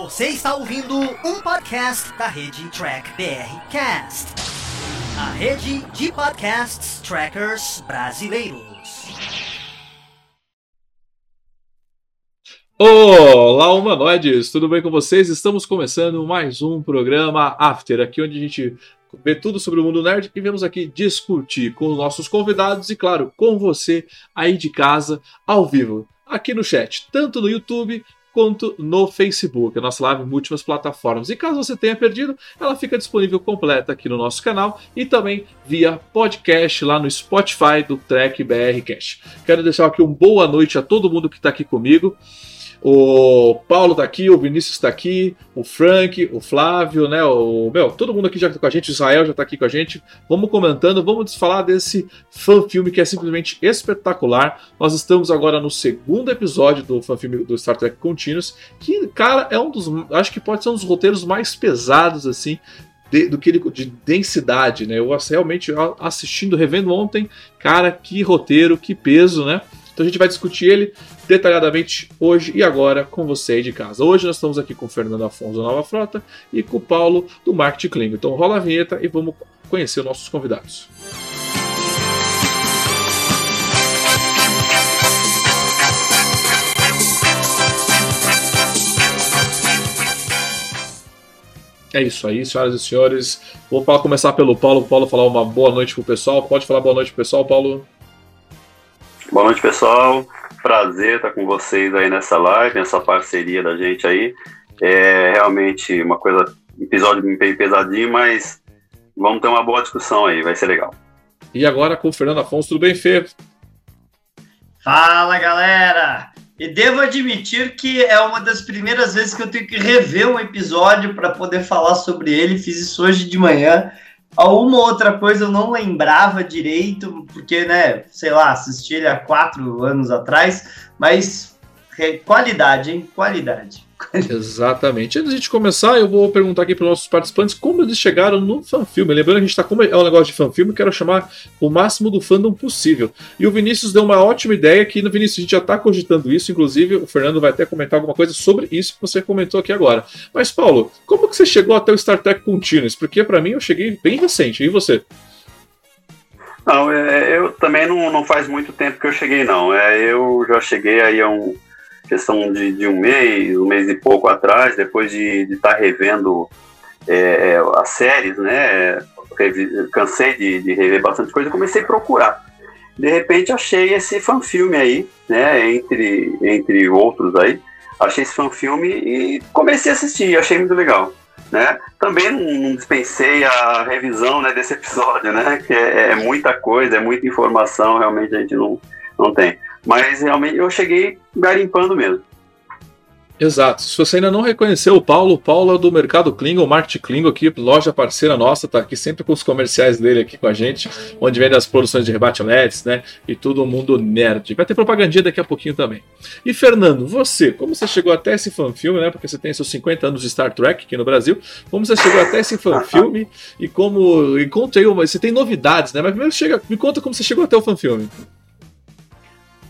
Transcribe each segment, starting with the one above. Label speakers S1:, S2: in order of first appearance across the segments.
S1: Você está ouvindo um podcast da rede Track BR Cast, a rede de podcasts trackers brasileiros.
S2: Olá, humanoides! Tudo bem com vocês? Estamos começando mais um programa After, aqui onde a gente vê tudo sobre o mundo nerd e vemos aqui discutir com os nossos convidados e, claro, com você aí de casa, ao vivo, aqui no chat, tanto no YouTube quanto no Facebook. A nossa live em múltiplas plataformas. E caso você tenha perdido, ela fica disponível completa aqui no nosso canal e também via podcast lá no Spotify do Trek BR Cash. Quero deixar aqui uma boa noite a todo mundo que está aqui comigo. O Paulo tá aqui, o Vinícius tá aqui, o Frank, o Flávio, né? O meu, todo mundo aqui já tá com a gente, o Israel já tá aqui com a gente. Vamos comentando, vamos falar desse fã filme que é simplesmente espetacular. Nós estamos agora no segundo episódio do fã filme do Star Trek Continuous, que, cara, é um dos, acho que pode ser um dos roteiros mais pesados assim de, do que ele, de densidade, né? Eu realmente assistindo, revendo ontem, cara, que roteiro, que peso, né? Então a gente vai discutir ele detalhadamente hoje e agora com você aí de casa. Hoje nós estamos aqui com o Fernando Afonso da Nova Frota e com o Paulo do Marketing Klingo. Então rola a vinheta e vamos conhecer os nossos convidados. É isso aí, senhoras e senhores. Vou começar pelo Paulo. Paulo falar uma boa noite pro pessoal. Pode falar boa noite pro pessoal, Paulo?
S3: Boa noite, pessoal. Prazer estar com vocês aí nessa live, nessa parceria da gente aí. É realmente uma coisa, episódio bem pesadinho, mas vamos ter uma boa discussão aí, vai ser legal.
S2: E agora com o Fernando Afonso, tudo bem, Fê?
S4: Fala, galera! E devo admitir que é uma das primeiras vezes que eu tenho que rever um episódio para poder falar sobre ele. Fiz isso hoje de manhã uma outra coisa eu não lembrava direito, porque, né, sei lá, assisti ele há quatro anos atrás, mas qualidade, hein? Qualidade.
S2: Exatamente. Antes de gente começar, eu vou perguntar aqui para os nossos participantes como eles chegaram no fanfilme. Lembrando que a gente está como é um negócio de fanfilme, quero chamar o máximo do fandom possível. E o Vinícius deu uma ótima ideia que no Vinícius a gente já está cogitando isso, inclusive o Fernando vai até comentar alguma coisa sobre isso que você comentou aqui agora. Mas Paulo, como que você chegou até o Star Trek Continuous? Porque para mim eu cheguei bem recente. E você?
S3: Não, é, eu também não, não faz muito tempo que eu cheguei, não. É, eu já cheguei aí a um questão de, de, um mês, um mês e pouco atrás, depois de estar tá revendo é, é, as séries, né? cansei de, de, rever bastante coisa, comecei a procurar. De repente achei esse fanfilme aí, né? Entre, entre outros aí, achei esse fanfilme e comecei a assistir, achei muito legal. Né? Também não, dispensei a revisão né, desse episódio, né? Que é, é muita coisa, é muita informação, realmente a gente não, não tem. Mas realmente eu cheguei garimpando mesmo.
S2: Exato. Se você ainda não reconheceu o Paulo, o Paulo é do Mercado Klingon, Market Klingon aqui, loja parceira nossa, tá aqui sempre com os comerciais dele aqui com a gente, onde vende as produções de rebate LEDs, né? E todo mundo nerd. Vai ter propagandinha daqui a pouquinho também. E Fernando, você, como você chegou até esse fanfilme, né? Porque você tem seus 50 anos de Star Trek aqui no Brasil, como você chegou até esse fanfilme e como. E conta aí, você tem novidades, né? Mas primeiro chega, me conta como você chegou até o fanfilme.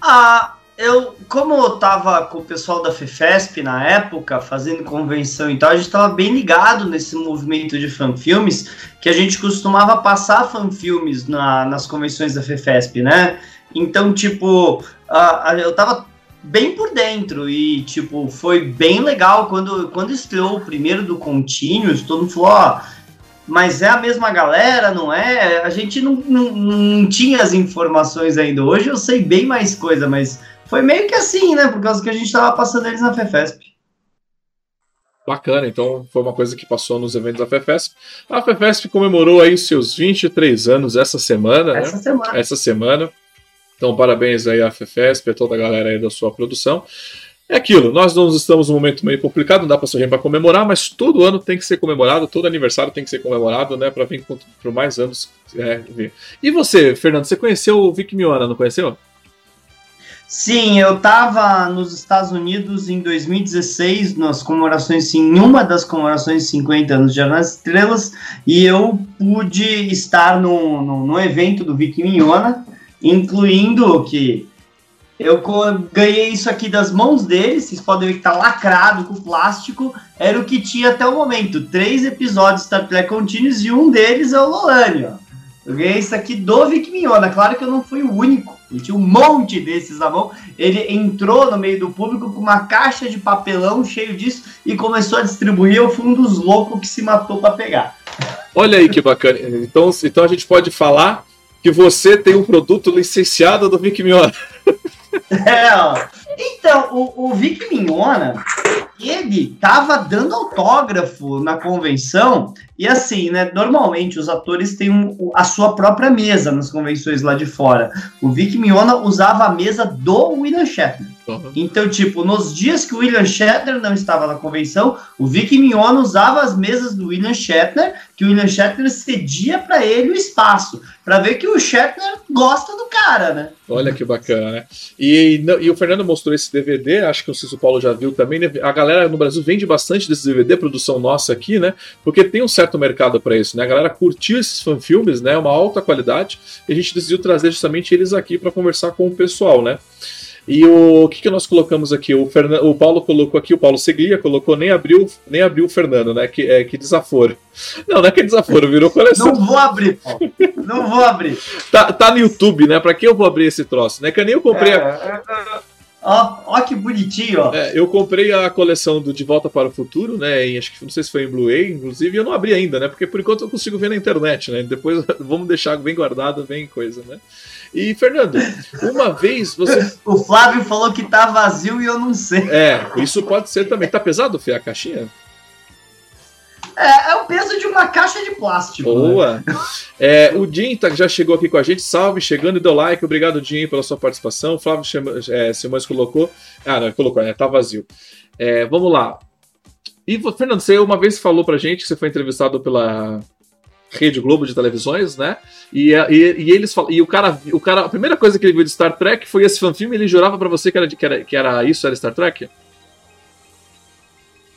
S4: Ah, eu, como eu tava com o pessoal da FEFESP na época, fazendo convenção e tal, a gente tava bem ligado nesse movimento de fanfilmes, que a gente costumava passar fanfilmes na, nas convenções da FEFESP, né? Então, tipo, eu tava bem por dentro e, tipo, foi bem legal quando, quando estreou o primeiro do Continuous, todo mundo falou, ó... Oh, mas é a mesma galera, não é? A gente não, não, não, tinha as informações ainda. Hoje eu sei bem mais coisa, mas foi meio que assim, né? Por causa que a gente estava passando eles na FEFESP.
S2: Bacana, então foi uma coisa que passou nos eventos da FEFESP. A FEFESP comemorou aí seus 23 anos essa semana,
S4: essa
S2: né?
S4: Semana.
S2: Essa semana. Então, parabéns aí à FEFESP, a toda a galera aí da sua produção. É aquilo, nós não estamos num momento meio complicado, não dá para sorrir para comemorar, mas todo ano tem que ser comemorado, todo aniversário tem que ser comemorado, né, para vir por mais anos. É, e você, Fernando, você conheceu o Vic Miona, não conheceu?
S4: Sim, eu estava nos Estados Unidos em 2016, nas comemorações, em uma das comemorações de 50 anos de Jornal das Estrelas, e eu pude estar no, no, no evento do Vic Mignona, incluindo que Eu ganhei isso aqui das mãos dele, vocês podem ver que tá lacrado com plástico. Era o que tinha até o momento. Três episódios Star Trek Continuous e um deles é o Lolani, ó. Eu ganhei isso aqui do Vic Mignona. Claro que eu não fui o único. Ele tinha um monte desses na mão. Ele entrou no meio do público com uma caixa de papelão cheio disso e começou a distribuir. Eu fui um dos loucos que se matou para pegar.
S2: Olha aí que bacana. Então, então a gente pode falar que você tem um produto licenciado do Vic Mignona.
S4: É. Então, o, o Vic Mignona, ele tava dando autógrafo na convenção, e assim, né? Normalmente os atores têm um, a sua própria mesa nas convenções lá de fora. O Vic Mignona usava a mesa do William Shatner. Uhum. Então, tipo, nos dias que o William Shatner não estava na convenção, o Vic Mignona usava as mesas do William Shatner, que o William Shatner cedia para ele o espaço, para ver que o Shatner gosta do cara, né?
S2: Olha que bacana, né? E, e o Fernando mostrou esse DVD, acho que o Cício Paulo já viu também. Né? A galera no Brasil vende bastante desse DVD, produção nossa aqui, né? Porque tem um certo mercado para isso, né? A galera curtiu esses fanfilmes, né? Uma alta qualidade, e a gente decidiu trazer justamente eles aqui para conversar com o pessoal, né? E o, o que, que nós colocamos aqui? O, Fernando, o Paulo colocou aqui, o Paulo Seguia colocou, nem abriu, nem abriu o Fernando, né? Que, é, que desaforo. Não, não é que é desaforo, virou coleção.
S4: Não vou abrir, Paulo. Não vou abrir.
S2: tá, tá no YouTube, né? Pra que eu vou abrir esse troço? Né? Que nem eu comprei. É, a...
S4: É, é, Ó, ó que bonitinho, ó.
S2: É, eu comprei a coleção do De Volta para o Futuro, né? Em, acho que não sei se foi em Blu-ray, inclusive, eu não abri ainda, né? Porque por enquanto eu consigo ver na internet, né? Depois vamos deixar bem guardado, bem coisa, né? E, Fernando, uma vez você.
S4: o Flávio falou que tá vazio e eu não sei.
S2: É, isso pode ser também. Tá pesado, Fê, a caixinha?
S4: É, é o peso de uma caixa de plástico.
S2: Né? Boa! Né? É, o Jim tá, já chegou aqui com a gente. Salve, chegando e deu like. Obrigado, Jim, pela sua participação. O Flávio é, Simões colocou. Ah, não, colocou, né? Tá vazio. É, vamos lá. E, Fernando, você uma vez falou pra gente que você foi entrevistado pela Rede Globo de televisões, né? E, e, e eles falam, e o cara, o cara, a primeira coisa que ele viu de Star Trek foi esse fanfilme. Ele jurava para você que era, que era, que era isso, era Star Trek?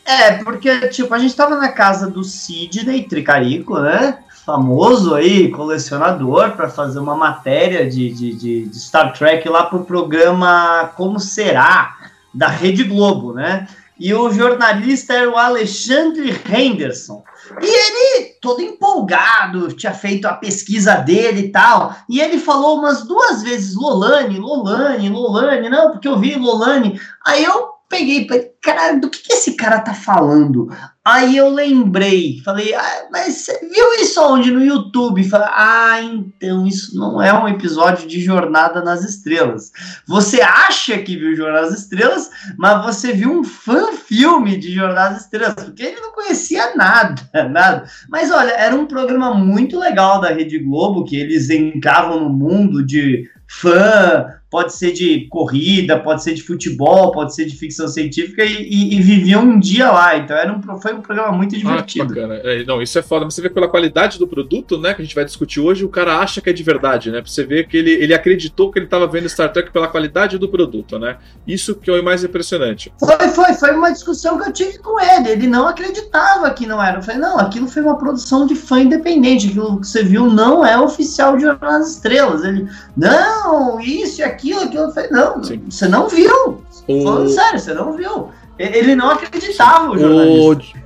S4: É, porque, tipo, a gente tava na casa do Sidney Tricarico, né? Famoso aí, colecionador, para fazer uma matéria de, de, de, de, Star Trek lá pro programa Como Será, da Rede Globo, né? E o jornalista era o Alexandre Henderson. E ele, todo empolgado, tinha feito a pesquisa dele e tal. E ele falou umas duas vezes Lolane, Lolane, Lolane, não, porque eu vi Lolane. Aí eu peguei, cara, do que, que esse cara tá falando? Aí eu lembrei, falei, ah, mas você viu isso onde? No YouTube? Falei, ah, então isso não é um episódio de Jornada nas Estrelas. Você acha que viu Jornada nas Estrelas, mas você viu um fã-filme de Jornada nas Estrelas, porque ele não conhecia nada, nada. Mas olha, era um programa muito legal da Rede Globo, que eles entravam no mundo de fã, pode ser de corrida, pode ser de futebol, pode ser de ficção científica e, e, e viviam um dia lá. Então era um, foi um programa muito divertido. Ah.
S2: É, não, isso é foda. Mas você vê pela qualidade do produto, né, que a gente vai discutir hoje, o cara acha que é de verdade, né? Pra você ver que ele, ele acreditou que ele estava vendo Star Trek pela qualidade do produto, né? Isso que é o mais impressionante.
S4: Foi, foi, foi uma discussão que eu tive com ele. Ele não acreditava que não era. Eu falei, não, aquilo foi uma produção de fã independente. Aquilo que você viu não é oficial de Jornal das Estrelas. Ele, não, isso e aquilo aquilo, aquilo. Eu falei, não, Sim. você não viu. O... Falando sério, você não viu. Ele não acreditava, o jornalista.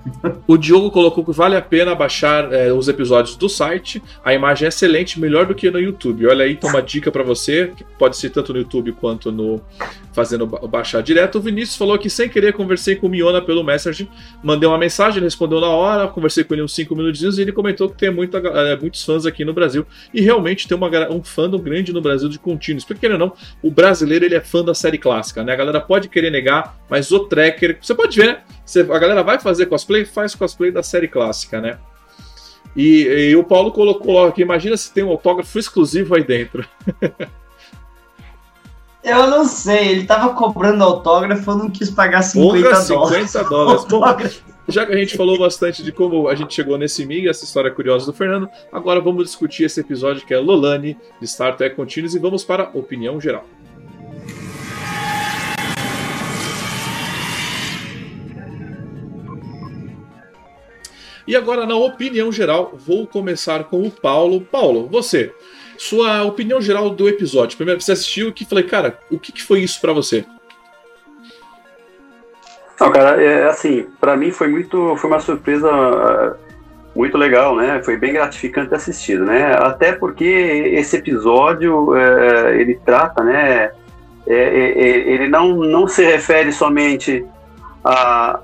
S2: O, o Diogo colocou que vale a pena baixar é, os episódios do site. A imagem é excelente, melhor do que no YouTube. Olha aí, toma dica para você, que pode ser tanto no YouTube quanto no fazendo baixar direto. O Vinícius falou que sem querer conversei com o Miona pelo Messenger, mandei uma mensagem, ele respondeu na hora, conversei com ele uns 5 minutinhos e ele comentou que tem muita, é, muitos fãs aqui no Brasil e realmente tem uma, um fandom grande no Brasil de contínuos. Porque ou não, o brasileiro ele é fã da série clássica, né? A galera pode querer negar, mas o Trekker, você pode ver, né? Você, a galera vai fazer cosplay, faz cosplay da série clássica, né? E, e o Paulo colocou aqui, imagina se tem um autógrafo exclusivo aí dentro.
S4: Eu não sei, ele tava cobrando autógrafo, eu não quis pagar 50 Porra,
S2: dólares. 50 dólares. Bom, já que a gente falou bastante de como a gente chegou nesse MIG, essa história curiosa do Fernando, agora vamos discutir esse episódio que é Lolani, de Star Trek Continuous, e vamos para a opinião geral. E agora, na opinião geral, vou começar com o Paulo. Paulo, você Sua opinião geral do episódio. Primeiro, você assistiu que falei, cara, o que, que foi isso para você?
S3: Não, cara, é assim, para mim foi muito, foi uma surpresa uh, muito legal, né? Foi bem gratificante assistir, né? Até porque esse episódio uh, ele trata, né? É, é, é, ele não, não se refere somente a,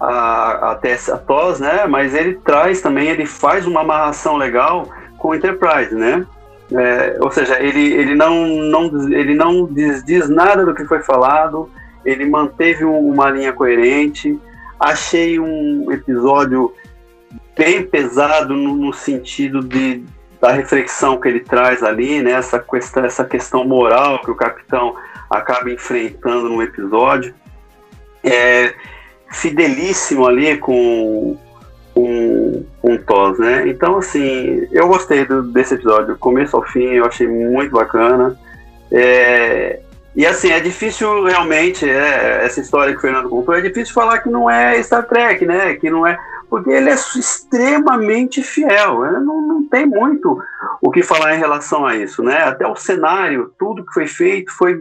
S3: a, a Tessa TOS, né? Mas ele traz também, ele faz uma amarração legal com Enterprise, né? É, ou seja, ele, ele não, não, ele não diz, diz nada do que foi falado, ele manteve uma linha coerente. Achei um episódio bem pesado no, no sentido de, da reflexão que ele traz ali, né? essa, questão, essa questão moral que o capitão acaba enfrentando no episódio. É fidelíssimo ali com um TOS, né? Então, assim, eu gostei do, desse episódio, começo ao fim, eu achei muito bacana. É, e assim, é difícil realmente, é, essa história que o Fernando contou, é difícil falar que não é Star Trek, né? Que não é. Porque ele é extremamente fiel. Né? Não, não tem muito o que falar em relação a isso, né? Até o cenário, tudo que foi feito foi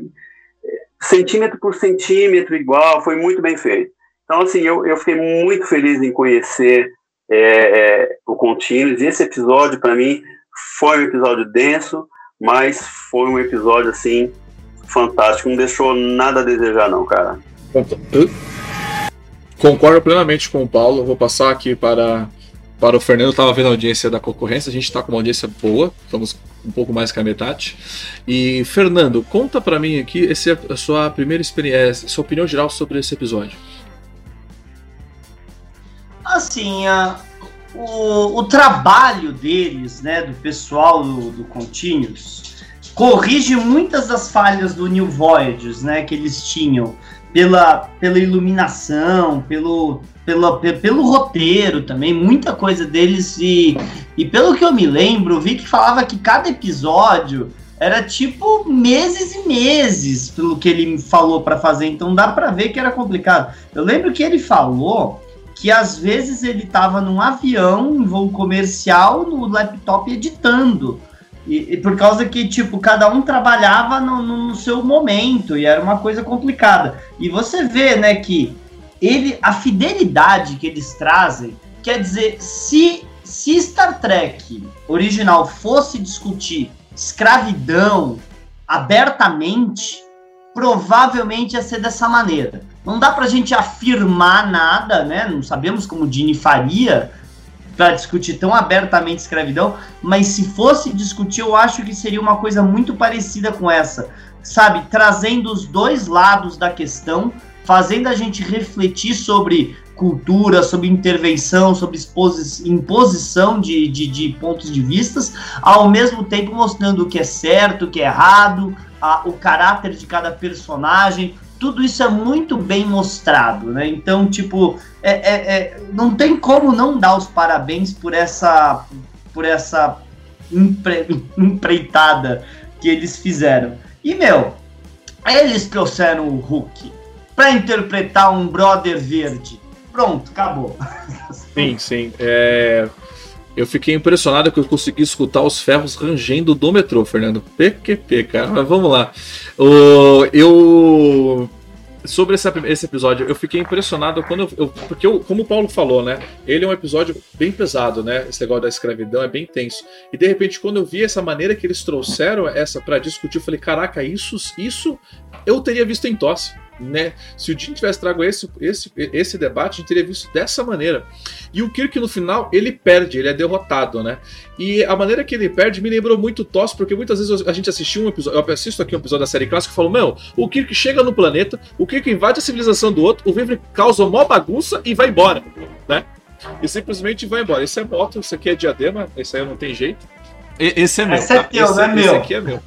S3: é, centímetro por centímetro igual, foi muito bem feito. Então, assim, eu, eu fiquei muito feliz em conhecer é, é, o Continuous. E esse episódio, para mim, foi um episódio denso, mas foi um episódio, assim, fantástico, não deixou nada a desejar, não, cara.
S2: Concordo plenamente com o Paulo. Vou passar aqui para, para o Fernando. Estava vendo a audiência da concorrência. A gente está com uma audiência boa. Estamos um pouco mais que a metade. E, Fernando, conta para mim aqui esse, a sua primeira experiência, sua opinião geral sobre esse episódio.
S4: Assim, a, o, o trabalho deles, né, do pessoal do, do Continuous, corrige muitas das falhas do New Voyages, né, que eles tinham pela, pela iluminação, pelo, pelo, pelo roteiro também, muita coisa deles e, e pelo que eu me lembro, vi que falava que cada episódio era tipo meses e meses pelo que ele falou para fazer, então dá para ver que era complicado. Eu lembro que ele falou que às vezes ele estava num avião em voo comercial no laptop editando e, e, por causa que, tipo, cada um trabalhava no, no, seu momento e era uma coisa complicada. E você vê, né, que ele, a fidelidade que eles trazem, quer dizer, se, se Star Trek original fosse discutir escravidão abertamente, provavelmente ia ser dessa maneira. Não dá pra gente afirmar nada, né? Não sabemos como Dini faria, para discutir tão abertamente escravidão, mas se fosse discutir, eu acho que seria uma coisa muito parecida com essa, sabe? Trazendo os dois lados da questão, fazendo a gente refletir sobre cultura, sobre intervenção, sobre imposição de, de, de, pontos de vistas, ao mesmo tempo mostrando o que é certo, o que é errado, a, o caráter de cada personagem, tudo isso é muito bem mostrado, né? Então, tipo, é, é, é, não tem como não dar os parabéns por essa, por essa empre, empreitada que eles fizeram. E, meu, eles trouxeram o Hulk para interpretar um brother verde. Pronto, acabou.
S2: Sim, sim. É... Eu fiquei impressionado que eu consegui escutar os ferros rangendo do metrô, Fernando. PQP, cara. Mas vamos lá. O, eu. Sobre esse, esse episódio, eu fiquei impressionado quando eu, eu, Porque, eu, como o Paulo falou, né? Ele é um episódio bem pesado, né? Esse negócio da escravidão é bem tenso. E de repente, quando eu vi essa maneira que eles trouxeram essa para discutir, eu falei: caraca, isso, isso eu teria visto em tosse né? Se o Jim tivesse trago esse, esse, esse debate, a gente teria visto dessa maneira. E o Kirk, no final, ele perde, ele é derrotado, né? E a maneira que ele perde me lembrou muito Toss, porque muitas vezes a gente assistiu um episódio, eu assisto aqui um episódio da série clássica e falo, meu, o Kirk chega no planeta, o Kirk invade a civilização do outro, o Vivre causa uma bagunça e vai embora, né? E simplesmente vai embora. Esse é moto, esse aqui é diadema, esse aí não tem jeito. Esse é meu.
S4: Esse é tá? teu,
S2: esse,
S4: não é
S2: esse
S4: meu.
S2: aqui é meu.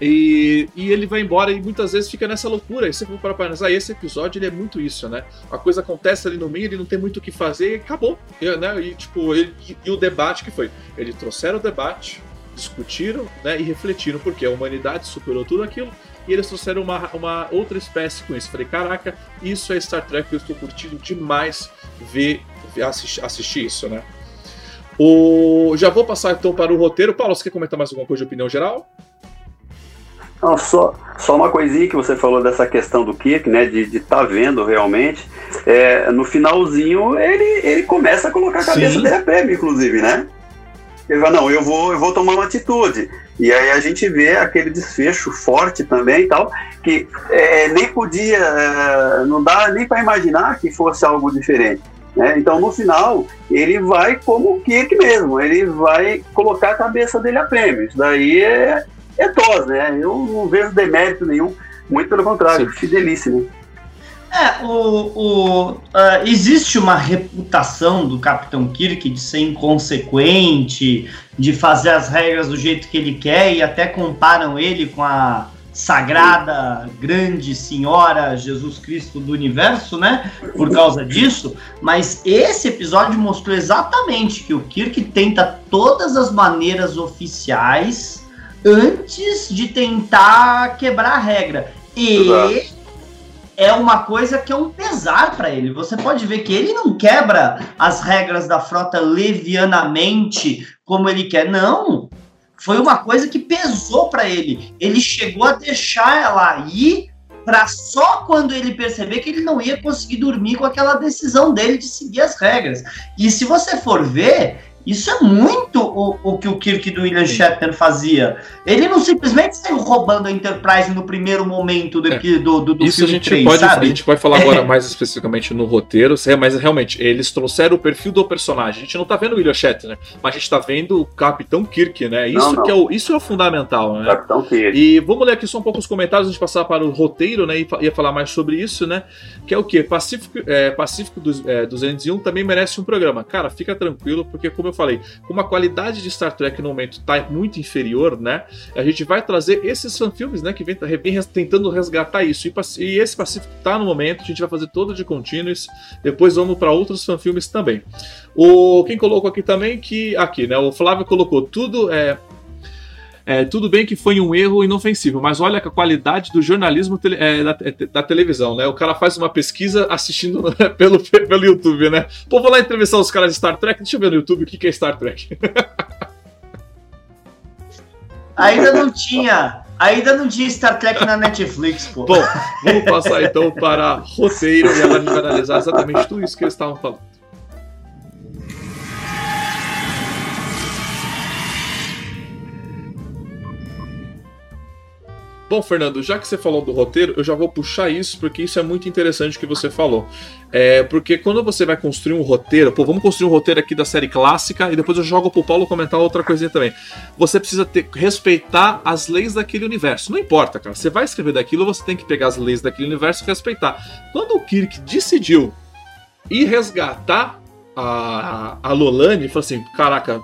S2: E, e ele vai embora e muitas vezes fica nessa loucura. E você for para analisar, esse episódio ele é muito isso, né? A coisa acontece ali no meio, ele não tem muito o que fazer e acabou. E, né? e tipo, ele, e, e, o debate que foi? Eles trouxeram o debate, discutiram né? e refletiram, porque a humanidade superou tudo aquilo e eles trouxeram uma, uma outra espécie com isso. Falei, caraca, isso é Star Trek, eu estou curtindo demais ver, assistir, assistir isso, né? O... Já vou passar então para o roteiro. Paulo, você quer comentar mais alguma coisa de opinião geral?
S3: Não, só, só uma coisinha que você falou dessa questão do Kirk, né? De estar tá vendo realmente. É, no finalzinho, ele, ele começa a colocar a cabeça Sim. dele a prêmio, inclusive, né? Ele fala, não, eu vou, eu vou tomar uma atitude. E aí a gente vê aquele desfecho forte também e tal, que é, nem podia, é, não dá nem para imaginar que fosse algo diferente. Né? Então, no final, ele vai como o Kirk mesmo, ele vai colocar a cabeça dele a prêmio. Isso daí é, é tos, né? Eu não vejo demérito nenhum, muito pelo contrário, Sim. fidelíssimo.
S4: É, o, o, uh, existe uma reputação do Capitão Kirk de ser inconsequente, de fazer as regras do jeito que ele quer, e até comparam ele com a sagrada, grande senhora Jesus Cristo do universo, né? Por causa disso. Mas esse episódio mostrou exatamente que o Kirk tenta todas as maneiras oficiais antes de tentar quebrar a regra. E é uma coisa que é um pesar para ele. Você pode ver que ele não quebra as regras da frota levianamente como ele quer. Não. Foi uma coisa que pesou para ele. Ele chegou a deixar ela ir para só quando ele perceber que ele não ia conseguir dormir com aquela decisão dele de seguir as regras. E se você for ver, isso é muito o, o que o Kirk do William Shatner fazia. Ele não simplesmente saiu roubando a Enterprise no primeiro momento do, é. do, do, do
S2: Isso a gente 3, pode, sabe? A gente vai falar agora mais especificamente no roteiro, mas realmente, eles trouxeram o perfil do personagem. A gente não tá vendo o William Shatner, mas a gente tá vendo o Capitão Kirk, né? Isso, não, não. Que é, o, isso é o fundamental, né?
S3: Capitão Kirk.
S2: E vamos ler aqui só um pouco os comentários antes de passar para o roteiro, né? E ia falar mais sobre isso, né? Que é o quê? Pacífico, é, Pacífico dos, é, 201 também merece um programa. Cara, fica tranquilo, porque como eu falei, como a qualidade de Star Trek no momento está muito inferior, né? A gente vai trazer esses fanfilmes, né? Que vem, vem tentando resgatar isso. E, e esse Pacífico está no momento, a gente vai fazer todo de contínuos. Depois vamos para outros fanfilmes também. O quem colocou aqui também que aqui, né? O Flávio colocou tudo é é, tudo bem que foi um erro inofensivo, mas olha a qualidade do jornalismo tele, é, da, é, da, televisão, né? O cara faz uma pesquisa assistindo pelo, pelo YouTube, né? Pô, vou lá entrevistar os caras de Star Trek, deixa eu ver no YouTube o que, que é Star Trek.
S4: Ainda não tinha. Ainda não tinha Star Trek na Netflix, pô.
S2: Bom, vamos passar então para roteiro e agora a gente vai analisar exatamente tudo isso que eles estavam falando. Bom, Fernando, já que você falou do roteiro, eu já vou puxar isso, porque isso é muito interessante que você falou. É, porque quando você vai construir um roteiro, pô, vamos construir um roteiro aqui da série clássica e depois eu jogo pro Paulo comentar outra coisinha também. Você precisa ter, respeitar as leis daquele universo. Não importa, cara. Você vai escrever daquilo, você tem que pegar as leis daquele universo e respeitar. Quando o Kirk decidiu ir resgatar a, a Lolane, falou assim: caraca,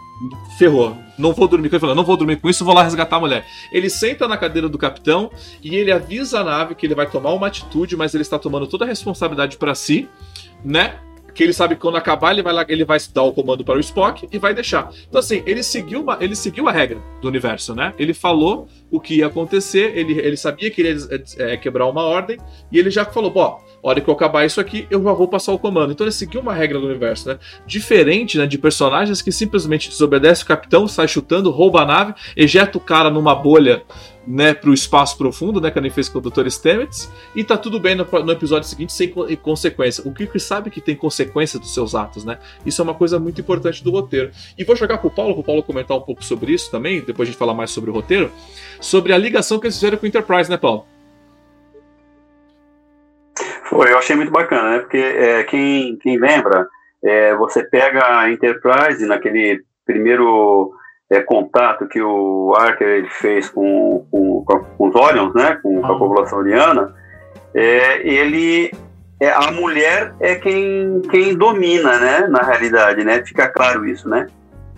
S2: ferrou. Não vou dormir com ele. Falou, não vou dormir com isso, vou lá resgatar a mulher. Ele senta na cadeira do capitão e ele avisa a nave que ele vai tomar uma atitude, mas ele está tomando toda a responsabilidade para si, né? Que ele sabe que quando acabar, ele vai lá, ele vai dar o comando para o Spock e vai deixar. Então, assim, ele seguiu, uma, ele seguiu a regra do universo, né? Ele falou o que ia acontecer, ele, ele sabia que ele ia é, quebrar uma ordem, e ele já falou, bom hora que eu acabar isso aqui, eu já vou passar o comando. Então ele seguiu uma regra do universo, né? Diferente né, de personagens que simplesmente desobedece o capitão, sai chutando, rouba a nave, ejeta o cara numa bolha né, pro espaço profundo, né, que ele fez com o Dr. Stamets, e tá tudo bem no, no episódio seguinte sem consequência. O Kirk sabe que tem consequência dos seus atos, né? Isso é uma coisa muito importante do roteiro. E vou jogar pro Paulo, pro Paulo comentar um pouco sobre isso também, depois a gente falar mais sobre o roteiro, sobre a ligação que eles fizeram com o Enterprise, né, Paulo?
S3: Foi, eu achei muito bacana, né? Porque é, quem, quem lembra, é, você pega a Enterprise naquele primeiro é, contato que o Archer fez com, com, com os Orions, né? Com, com a ah. população oriana, é, ele é, a mulher é quem, quem domina, né? Na realidade, né? Fica claro isso, né?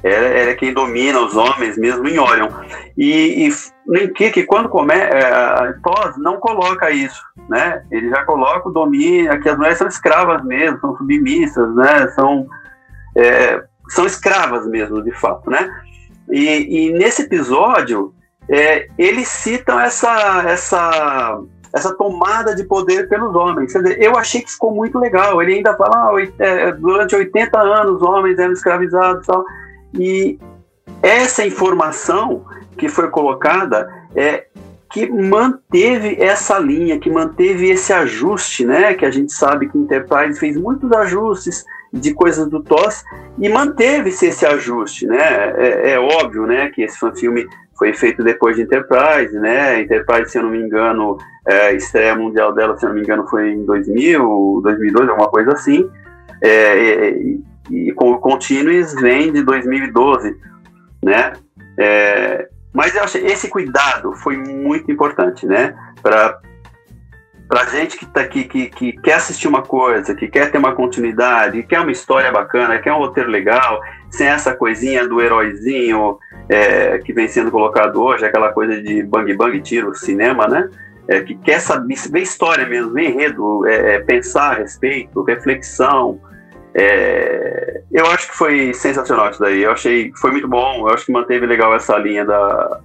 S3: Ela, ela é quem domina os homens mesmo em Orion. E, e nem que, que quando começa, é, Tos não coloca isso, né? Ele já coloca o domínio, que as mulheres são escravas mesmo, são submissas, né? São, é, são escravas mesmo, de fato, né? E, e nesse episódio, é, eles citam essa, essa, essa tomada de poder pelos homens. Quer dizer, eu achei que ficou muito legal. Ele ainda fala, ah, é, durante 80 anos, os homens eram escravizados e tal. E essa informação que foi colocada é que manteve essa linha, que manteve esse ajuste, né? Que a gente sabe que Enterprise fez muitos ajustes de coisas do TOS e manteve-se esse ajuste, né? É, é, óbvio, né, que esse filme foi feito depois de Enterprise, né? Enterprise, se eu não me engano, é, estreia mundial dela, se eu não me engano, foi em 2000, 2002, alguma coisa assim. É, e, e com o Continuous vem de 2012, né? É, mas eu achei esse cuidado foi muito importante, né? Para para gente que tá aqui, que, que quer assistir uma coisa, que quer ter uma continuidade, quer uma história bacana, quer um roteiro legal, sem essa coisinha do heróizinho é, que vem sendo colocado hoje, aquela coisa de bang bang tiro cinema, né? É, que quer saber, ver história mesmo, ver enredo, é, é, pensar a respeito, reflexão. É, eu acho que foi sensacional isso daí. Eu achei que foi muito bom. Eu acho que manteve legal essa linha da,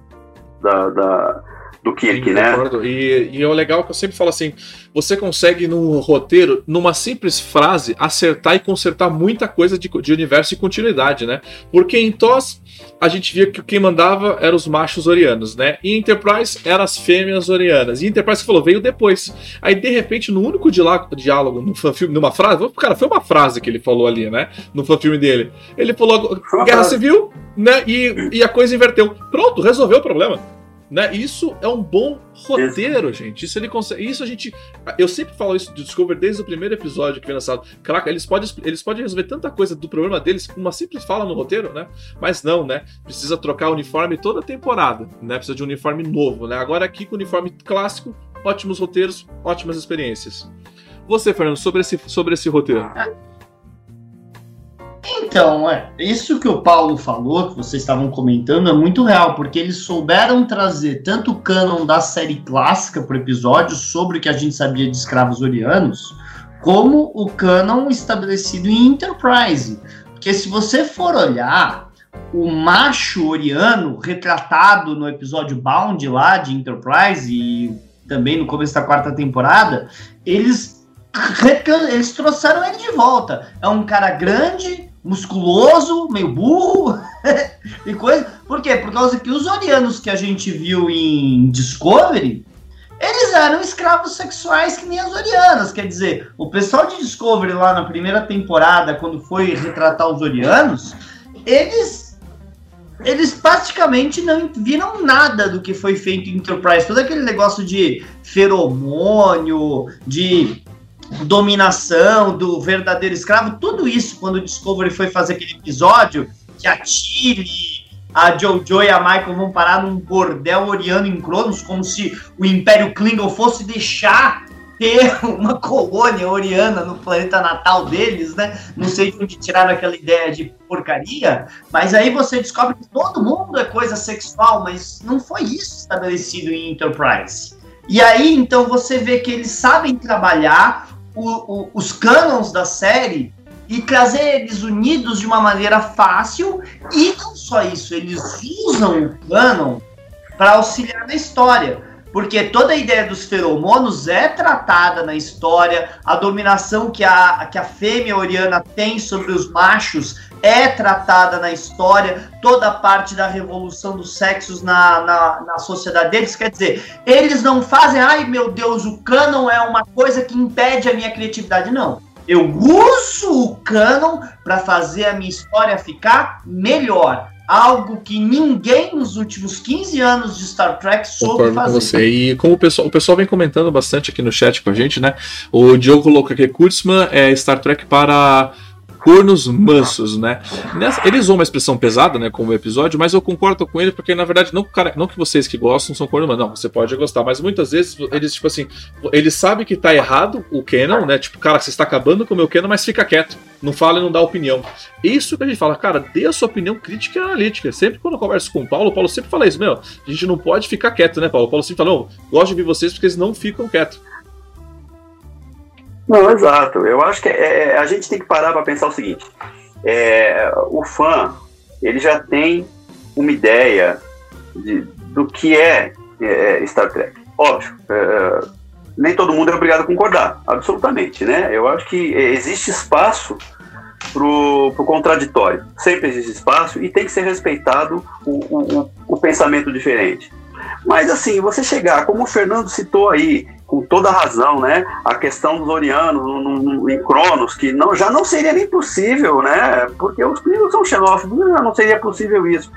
S3: da, da do Kirk, Sim, né?
S2: E, e é o legal que eu sempre falo assim: você consegue num roteiro, numa simples frase, acertar e consertar muita coisa de, de universo e continuidade, né? Porque em TOS a gente via que quem mandava eram os machos orianos, né? E Enterprise eram as fêmeas orianas. E Enterprise falou, veio depois. Aí, de repente, no único diálogo, no fanfilme, numa frase, cara, foi uma frase que ele falou ali, né? No fanfilme dele. Ele falou Guerra Civil, né? E, e a coisa inverteu. Pronto, resolveu o problema. Né? Isso é um bom roteiro, gente. Isso ele consegue. Isso a gente. Eu sempre falo isso de Discover desde o primeiro episódio que foi lançado. Caraca, eles podem, eles podem resolver tanta coisa do problema deles com uma simples fala no roteiro, né? Mas não, né? Precisa trocar o uniforme toda a temporada, né? Precisa de um uniforme novo, né? Agora aqui com o uniforme clássico, ótimos roteiros, ótimas experiências. Você, Fernando, sobre esse, sobre esse roteiro.
S4: É. Então, é, isso que o Paulo falou, que vocês estavam comentando, é muito real, porque eles souberam trazer tanto o canon da série clássica para o episódio sobre o que a gente sabia de escravos orianos, como o canon estabelecido em Enterprise. Porque se você for olhar, o macho oriano retratado no episódio Bound lá de Enterprise e também no começo da quarta temporada, eles eles trouxeram ele de volta. É um cara grande, musculoso, meio burro e coisa. Por quê? Por causa que os orianos que a gente viu em Discovery, eles eram escravos sexuais que nem as orianas. Quer dizer, o pessoal de Discovery lá na primeira temporada, quando foi retratar os orianos, eles eles praticamente não viram nada do que foi feito em Enterprise. Todo aquele negócio de feromônio, de dominação do verdadeiro escravo, tudo isso quando o Discovery foi fazer aquele episódio que a Tilly, a Jojo e a Michael vão parar num bordel oriano em Cronos, como se o Império Klingon fosse deixar ter uma colônia oriana no planeta natal deles, né? Não sei de onde tiraram aquela ideia de porcaria, mas aí você descobre que todo mundo é coisa sexual, mas não foi isso estabelecido em Enterprise. E aí, então, você vê que eles sabem trabalhar o, o, os canons da série e trazer eles unidos de uma maneira fácil. E não só isso, eles usam o canon para auxiliar na história. Porque toda a ideia dos feromonos é tratada na história, a dominação que a, que a fêmea oriana tem sobre os machos é tratada na história, toda a parte da revolução dos sexos na, na, na, sociedade deles. Quer dizer, eles não fazem, ai meu Deus, o canon é uma coisa que impede a minha criatividade. Não. Eu uso o canon para fazer a minha história ficar melhor. Algo que ninguém nos últimos 15 anos de Star Trek soube fazer.
S2: Com você. E como o pessoal, o pessoal vem comentando bastante aqui no chat com a gente, né? O Diogo colocou aqui: Kurtzman é Star Trek para cornos mansos, né? Eles usam uma expressão pesada, né, como episódio, mas eu concordo com ele porque na verdade não, cara, não que vocês que gostam são cornos mansos, não, você pode gostar, mas muitas vezes eles tipo assim, eles sabem que tá errado o canon, né? Tipo, cara, você está acabando com o meu canon, mas fica quieto, não fala e não dá opinião. Isso que a gente fala, cara, dê a sua opinião crítica e analítica. Sempre quando eu converso com o Paulo, o Paulo sempre fala isso, meu, a gente não pode ficar quieto, né, Paulo? O Paulo sempre fala, não, gosto de ouvir vocês porque eles não ficam quietos.
S3: Não, exato. Eu acho que é, é a gente tem que parar para pensar o seguinte: é, o fã ele já tem uma ideia de, do que é, é Star Trek. Óbvio, é, nem todo mundo é obrigado a concordar, absolutamente, né? Eu acho que existe espaço pro, pro contraditório. Sempre existe espaço e tem que ser respeitado o, o, o pensamento diferente. Mas assim, você chegar, como o Fernando citou aí, com toda razão, né? A questão dos Orianos no, no, em Cronos, que não, já não seria nem possível, né? Porque os primos são xenófobos, já não seria possível isso.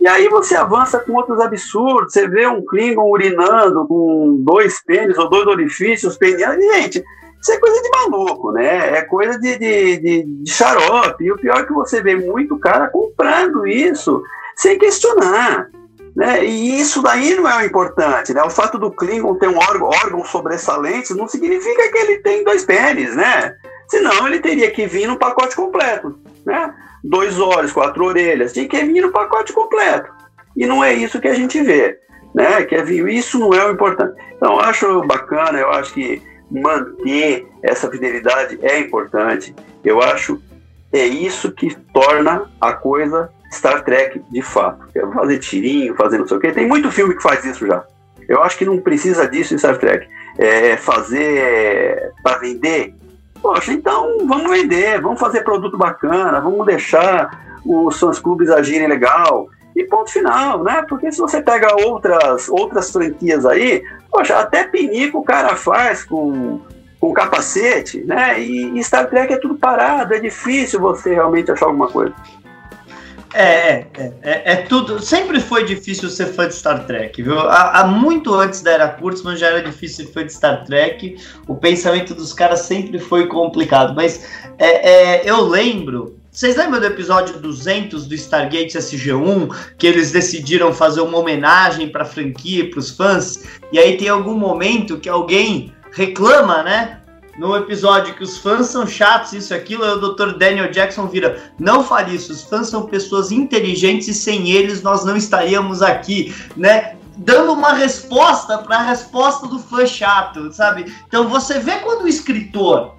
S3: E aí você avança com outros absurdos, você vê um Klingon urinando com dois pênis ou dois orifícios penianos, gente, isso é coisa de maluco, né? É coisa de, de, de, de xarope. E o pior é que você vê muito cara comprando isso sem questionar. Né? E isso daí não é o importante, né? O fato do Klingon ter um órgão, órgão sobressalente não significa que ele tem dois pênis, né? Senão ele teria que vir no pacote completo, né? Dois olhos, quatro orelhas, tinha que vir no pacote completo. E não é isso que a gente vê, né? Que é, isso não é o importante. Então, eu acho bacana, eu acho que manter essa fidelidade é importante. Eu acho é isso que torna a coisa Star Trek de fato. Quero fazer tirinho, fazer não sei o quê. Tem muito filme que faz isso já. Eu acho que não precisa disso em Star Trek. É fazer para vender. Poxa, então vamos vender, vamos fazer produto bacana, vamos deixar os fãs clubes agirem legal. E ponto final, né? Porque se você pega outras, outras franquias aí, poxa, até pinico o cara faz com, com capacete, né? E, e Star Trek é tudo parado, é difícil você realmente achar alguma coisa.
S4: É, é, é, é, é, tudo. Sempre foi difícil ser fã de Star Trek, viu? Há, há, muito antes da era Kurtzman já era difícil ser fã de Star Trek. O pensamento dos caras sempre foi complicado. Mas é, é eu lembro. Vocês lembram do episódio 200 do Stargate SG1? Que eles decidiram fazer uma homenagem para a franquia, para os fãs? E aí tem algum momento que alguém reclama, né? No episódio que os fãs são chatos, isso e aquilo, o Dr. Daniel Jackson vira: não fale isso, os fãs são pessoas inteligentes e sem eles nós não estaríamos aqui, né? Dando uma resposta para a resposta do fã chato, sabe? Então você vê quando o escritor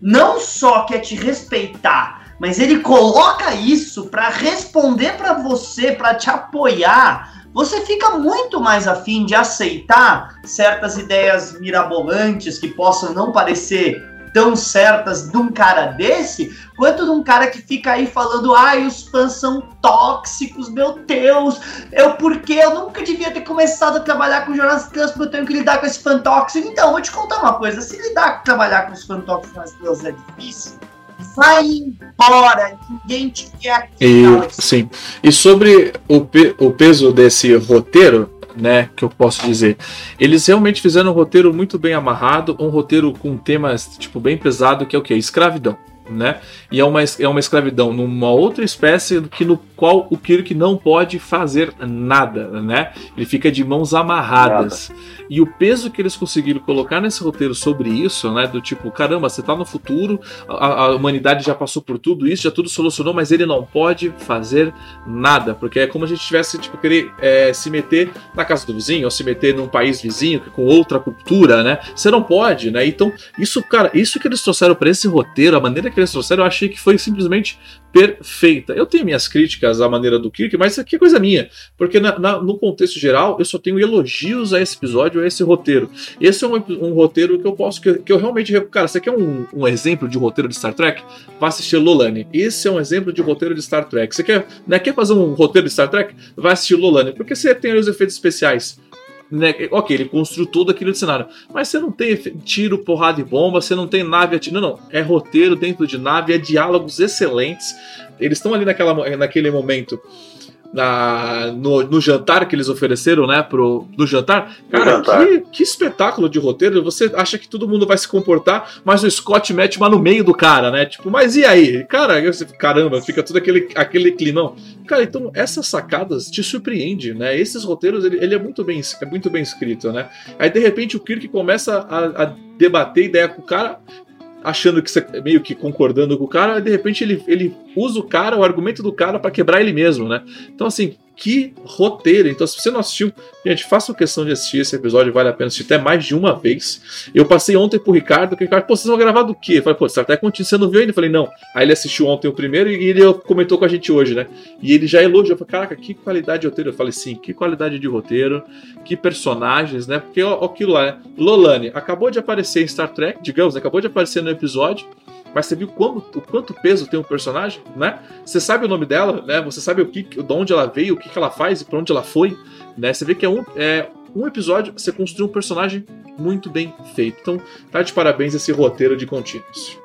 S4: não só quer te respeitar, mas ele coloca isso para responder para você, para te apoiar você fica muito mais afim de aceitar certas ideias mirabolantes que possam não parecer tão certas de um cara desse, quanto de um cara que fica aí falando, ai, os fãs são tóxicos, meu Deus, eu porque eu nunca devia ter começado a trabalhar com jornalistas trans, porque eu tenho que lidar com esse fã tóxico. Então, vou te contar uma coisa, se lidar trabalhar com os fã tóxicos é difícil, vai embora, ninguém te quer aqui.
S2: E, sim. E sobre o, pe o peso desse roteiro, né, que eu posso dizer. Eles realmente fizeram um roteiro muito bem amarrado, um roteiro com temas tipo bem pesado, que é o que? Escravidão. Né? E é uma, é uma escravidão numa outra espécie que no qual o Kirk não pode fazer nada, né? Ele fica de mãos amarradas. Nada. E o peso que eles conseguiram colocar nesse roteiro sobre isso, né? Do tipo, caramba, você tá no futuro, a, a humanidade já passou por tudo isso, já tudo solucionou, mas ele não pode fazer nada. Porque é como a gente tivesse, tipo, querer é, se meter na casa do vizinho, ou se meter num país vizinho com outra cultura, né? Você não pode, né? Então, isso, cara, isso que eles trouxeram para esse roteiro, a maneira que eles trouxeram, eu achei que foi simplesmente perfeita. Eu tenho minhas críticas à maneira do Kirk, mas isso aqui é coisa minha, porque na, na, no contexto geral eu só tenho elogios a esse episódio, a esse roteiro. Esse é um, um roteiro que eu posso, que, que, eu realmente. Cara, você quer um, um exemplo de roteiro de Star Trek? Vá assistir Lolani. Esse é um exemplo de roteiro de Star Trek. Você quer, né, quer fazer um roteiro de Star Trek? Vai assistir Lolani, porque você tem os efeitos especiais né? Ok, ele construiu todo aquele cenário. Mas você não tem tiro, porrada e bomba, você não tem nave atirando. Não. É roteiro dentro de nave, é diálogos excelentes. Eles estão ali naquela, naquele momento na, no, no, jantar que eles ofereceram, né? Pro, no jantar. Cara, jantar. Que, que, espetáculo de roteiro. Você acha que todo mundo vai se comportar, mas o Scott mete uma no meio do cara, né? Tipo, mas e aí? Cara, caramba, fica todo aquele, aquele climão. Cara, então essas sacadas te surpreendem, né? Esses roteiros, ele, ele, é, muito bem, é muito bem escrito, né? Aí, de repente, o Kirk começa a, a debater ideia com o cara achando que você meio que concordando com o cara, de repente ele, ele usa o cara, o argumento do cara para quebrar ele mesmo, né? Então, assim, que roteiro! Então, se você não assistiu, gente, faça questão de assistir esse episódio, vale a pena assistir até mais de uma vez. Eu passei ontem pro Ricardo, que o Ricardo, pô, vocês vão gravar do quê? Eu falei, pô, Star Trek Contínuo, você não viu ainda? Eu falei, não. Aí ele assistiu ontem o primeiro e ele comentou com a gente hoje, né? E ele já elogiou, falei, caraca, que qualidade de roteiro. Eu falei, sim, que qualidade de roteiro, que personagens, né? Porque ó, aquilo lá, né? Lolani acabou de aparecer em Star Trek, digamos, acabou de aparecer no episódio mas você viu o quanto peso tem um personagem, né? Você sabe o nome dela, né? Você sabe o que, de onde ela veio, o que, que ela faz e para onde ela foi, né? Você vê que é um, é um episódio, você construiu um personagem muito bem feito. Então, tá de parabéns esse roteiro de contínuos.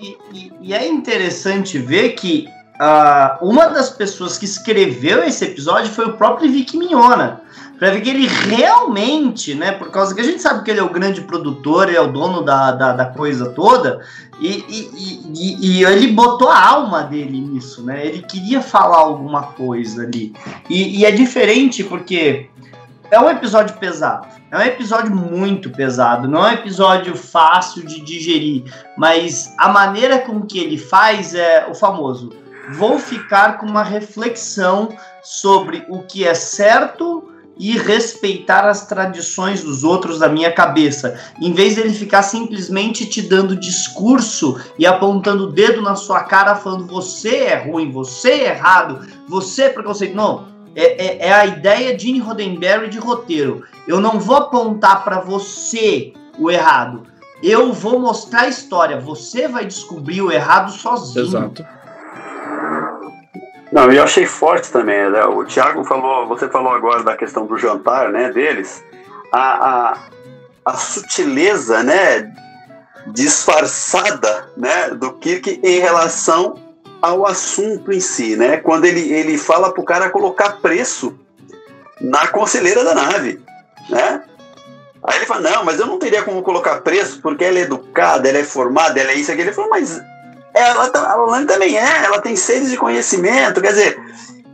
S4: E, e, e, é interessante ver que uh, uma das pessoas que escreveu esse episódio foi o próprio Vic Mignona. Pra ver que ele realmente, né? Por causa que a gente sabe que ele é o grande produtor, ele é o dono da, da, da coisa toda, e, e, e, ele botou a alma dele nisso, né? Ele queria falar alguma coisa ali. E, é diferente porque é um episódio pesado. É um episódio muito pesado. Não é um episódio fácil de digerir. Mas a maneira com que ele faz é o famoso. Vou ficar com uma reflexão sobre o que é certo e respeitar as tradições dos outros da minha cabeça, em vez dele ficar simplesmente te dando discurso e apontando o dedo na sua cara, falando você é ruim, você é errado, você é preconceito. Não, é, é, é a ideia de Roddenberry de roteiro. Eu não vou apontar para você o errado. Eu vou mostrar a história. Você vai descobrir o errado sozinho.
S2: Exato.
S3: Não, eu achei forte também, né? O Thiago falou, você falou agora da questão do jantar, né, deles. A, a, a sutileza, né, disfarçada, né, do Kirk em relação ao assunto em si, né? Quando ele, ele fala pro cara colocar preço na conselheira da nave, né? Aí ele fala, não, mas eu não teria como colocar preço porque ela é educada, ela é formada, ela é isso aqui. Ele falou, mas ela, tá, a Lolane também é, ela tem seres de conhecimento, quer dizer,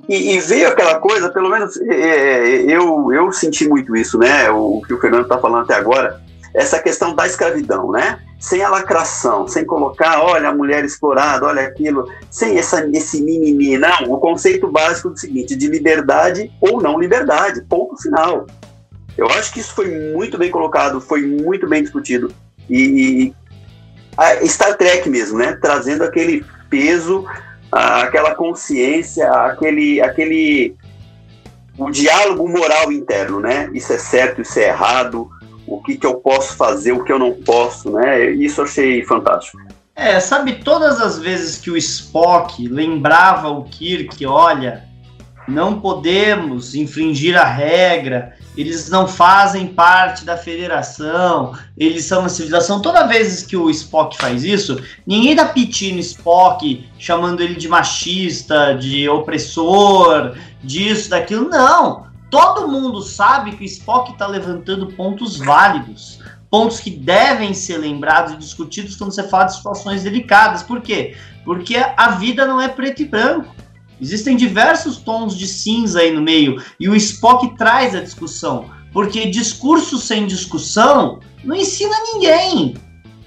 S3: e, e veio aquela coisa, pelo menos é, é, eu, eu senti muito isso, né? O, o que o Fernando está falando até agora, essa questão da escravidão, né? Sem a lacração, sem colocar, olha a mulher explorada, olha aquilo, sem essa, esse mimimi, não. O conceito básico do seguinte, de liberdade ou não liberdade, ponto final. Eu acho que isso foi muito bem colocado, foi muito bem discutido. E, a Star Trek mesmo, né? Trazendo aquele peso, aquela consciência, aquele, aquele o diálogo moral interno, né? Isso é certo, isso é errado, o que, que eu posso fazer, o que eu não posso, né? Isso eu achei fantástico.
S4: É, sabe, todas as vezes que o Spock lembrava o Kirk, olha, não podemos infringir a regra, eles não fazem parte da federação, eles são uma civilização. Toda vez que o Spock faz isso, ninguém dá piti no Spock, chamando ele de machista, de opressor, disso, daquilo. Não! Todo mundo sabe que o Spock está levantando pontos válidos, pontos que devem ser lembrados e discutidos quando você fala de situações delicadas. Por quê? Porque a vida não é preto e branco. Existem diversos tons de cinza aí no meio e o Spock traz a discussão, porque discurso sem discussão não ensina ninguém.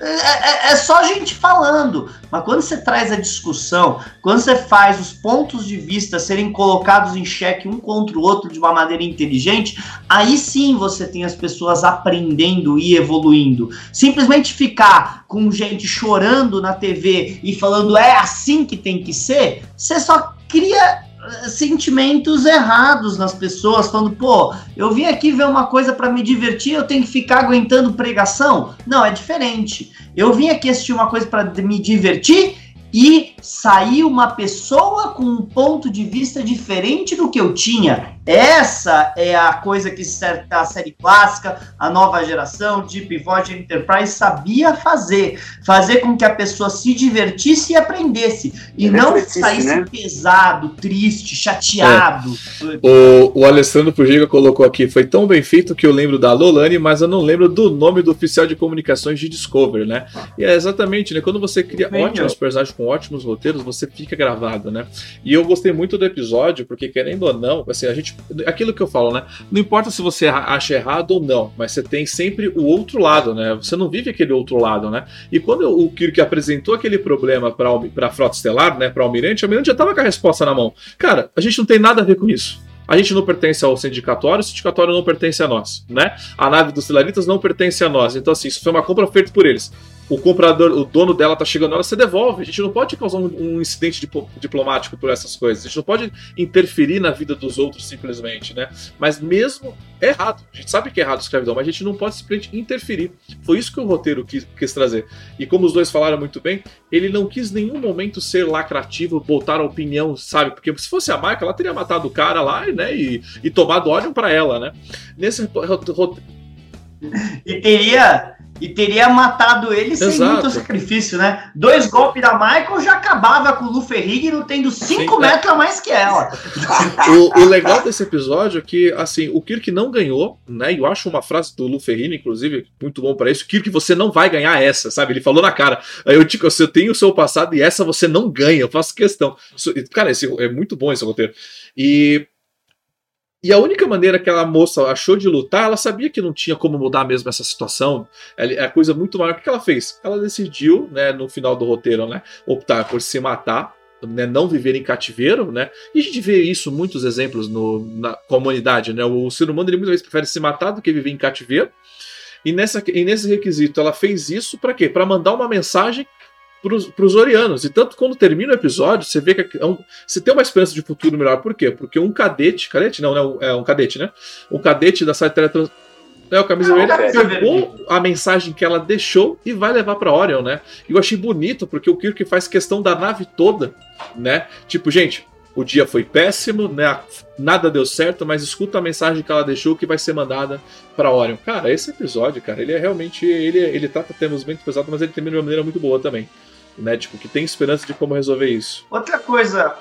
S4: É, é, é, só gente falando. Mas quando você traz a discussão, quando você faz os pontos de vista serem colocados em xeque um contra o outro de uma maneira inteligente, aí sim você tem as pessoas aprendendo e evoluindo. Simplesmente ficar com gente chorando na TV e falando é assim que tem que ser, você só cria eh, sentimentos errados nas pessoas, falando, pô, eu vim aqui ver uma coisa para me divertir, eu tenho que ficar aguentando pregação? Não, é diferente. Eu vim aqui assistir uma coisa para me divertir e saiu uma pessoa com um ponto de vista diferente do que eu tinha. Essa é a coisa que a série clássica, a nova geração, Deep Void Enterprise sabia fazer. Fazer com que a pessoa se divertisse e aprendesse. E é não saísse né? pesado, triste, chateado.
S2: É. O, o Alessandro Pugiga colocou aqui, foi tão bem feito que eu lembro da Lolane, mas eu não lembro do nome do oficial de comunicações de Discovery, né? E é exatamente, né? Quando você cria Bem, ótimos personagens com ótimos roteiros, você fica gravado, né? E eu gostei muito do episódio, porque querendo ou não, assim, a gente aquilo que eu falo, né? Não importa se você acha errado ou não, mas você tem sempre o outro lado, né? Você não vive aquele outro lado, né? E quando o Kirk apresentou aquele problema para a frota estelar, né, para o almirante, o almirante já tava com a resposta na mão. Cara, a gente não tem nada a ver com isso. A gente não pertence ao sindicatório, o sindicatório não pertence a nós, né? A nave dos Telaritas não pertence a nós. Então, assim, isso foi uma compra feita por eles. O comprador, o dono dela tá chegando ela, você devolve. A gente não pode causar um, um incidente diplomático por essas coisas. A gente não pode interferir na vida dos outros simplesmente, né? Mas mesmo é errado. A gente sabe que é errado a escravidão, mas a gente não pode simplesmente interferir. Foi isso que o roteiro quis, quis trazer. E como os dois falaram muito bem, ele não quis em nenhum momento ser lacrativo, botar a opinião, sabe? Porque se fosse a Michael, ela teria matado o cara lá, né? E, e tomado óleo para ela, né? Nesse roteiro.
S4: E teria e teria matado ele sem Exato. muito sacrifício, né? Dois golpes da Michael já acabava com o Lu Ferrigno tendo 5 metros é. a mais que ela.
S2: O, o, legal desse episódio é que, assim, o Kirk não ganhou, né? Eu acho uma frase do Lu Ferrigno, inclusive, muito bom para isso. Kirk, você não vai ganhar essa, sabe? Ele falou na cara. Aí eu digo, eu tenho o seu passado e essa você não ganha, eu faço questão. Cara, esse, é muito bom esse roteiro. E e a única maneira que aquela moça achou de lutar, ela sabia que não tinha como mudar mesmo essa situação. É a coisa muito maior. O que ela fez? Ela decidiu, né, no final do roteiro, né, optar por se matar, né, não viver em cativeiro, né? E a gente vê isso muitos exemplos no, na comunidade, né? O ser humano ele muitas vezes prefere se matar do que viver em cativeiro. E, nessa, e nesse requisito, ela fez isso para quê? Para mandar uma mensagem para os Orianos. E tanto quando termina o episódio, você vê que é um, você tem uma esperança de futuro melhor. Por quê? Porque um cadete, cadete não, né? É um cadete, né? Um cadete da site Teletrans. É, o camisa vermelha pegou a mensagem que ela deixou e vai levar para Orion, né? E eu achei bonito, porque o Kirk faz questão da nave toda, né? Tipo, gente, o dia foi péssimo, né? Nada deu certo, mas escuta a mensagem que ela deixou que vai ser mandada para Orion. Cara, esse episódio, cara, ele é realmente. Ele, ele trata temas muito pesados, mas ele termina de uma maneira muito boa também né? Tipo, que tem esperança de como resolver isso.
S4: Outra coisa.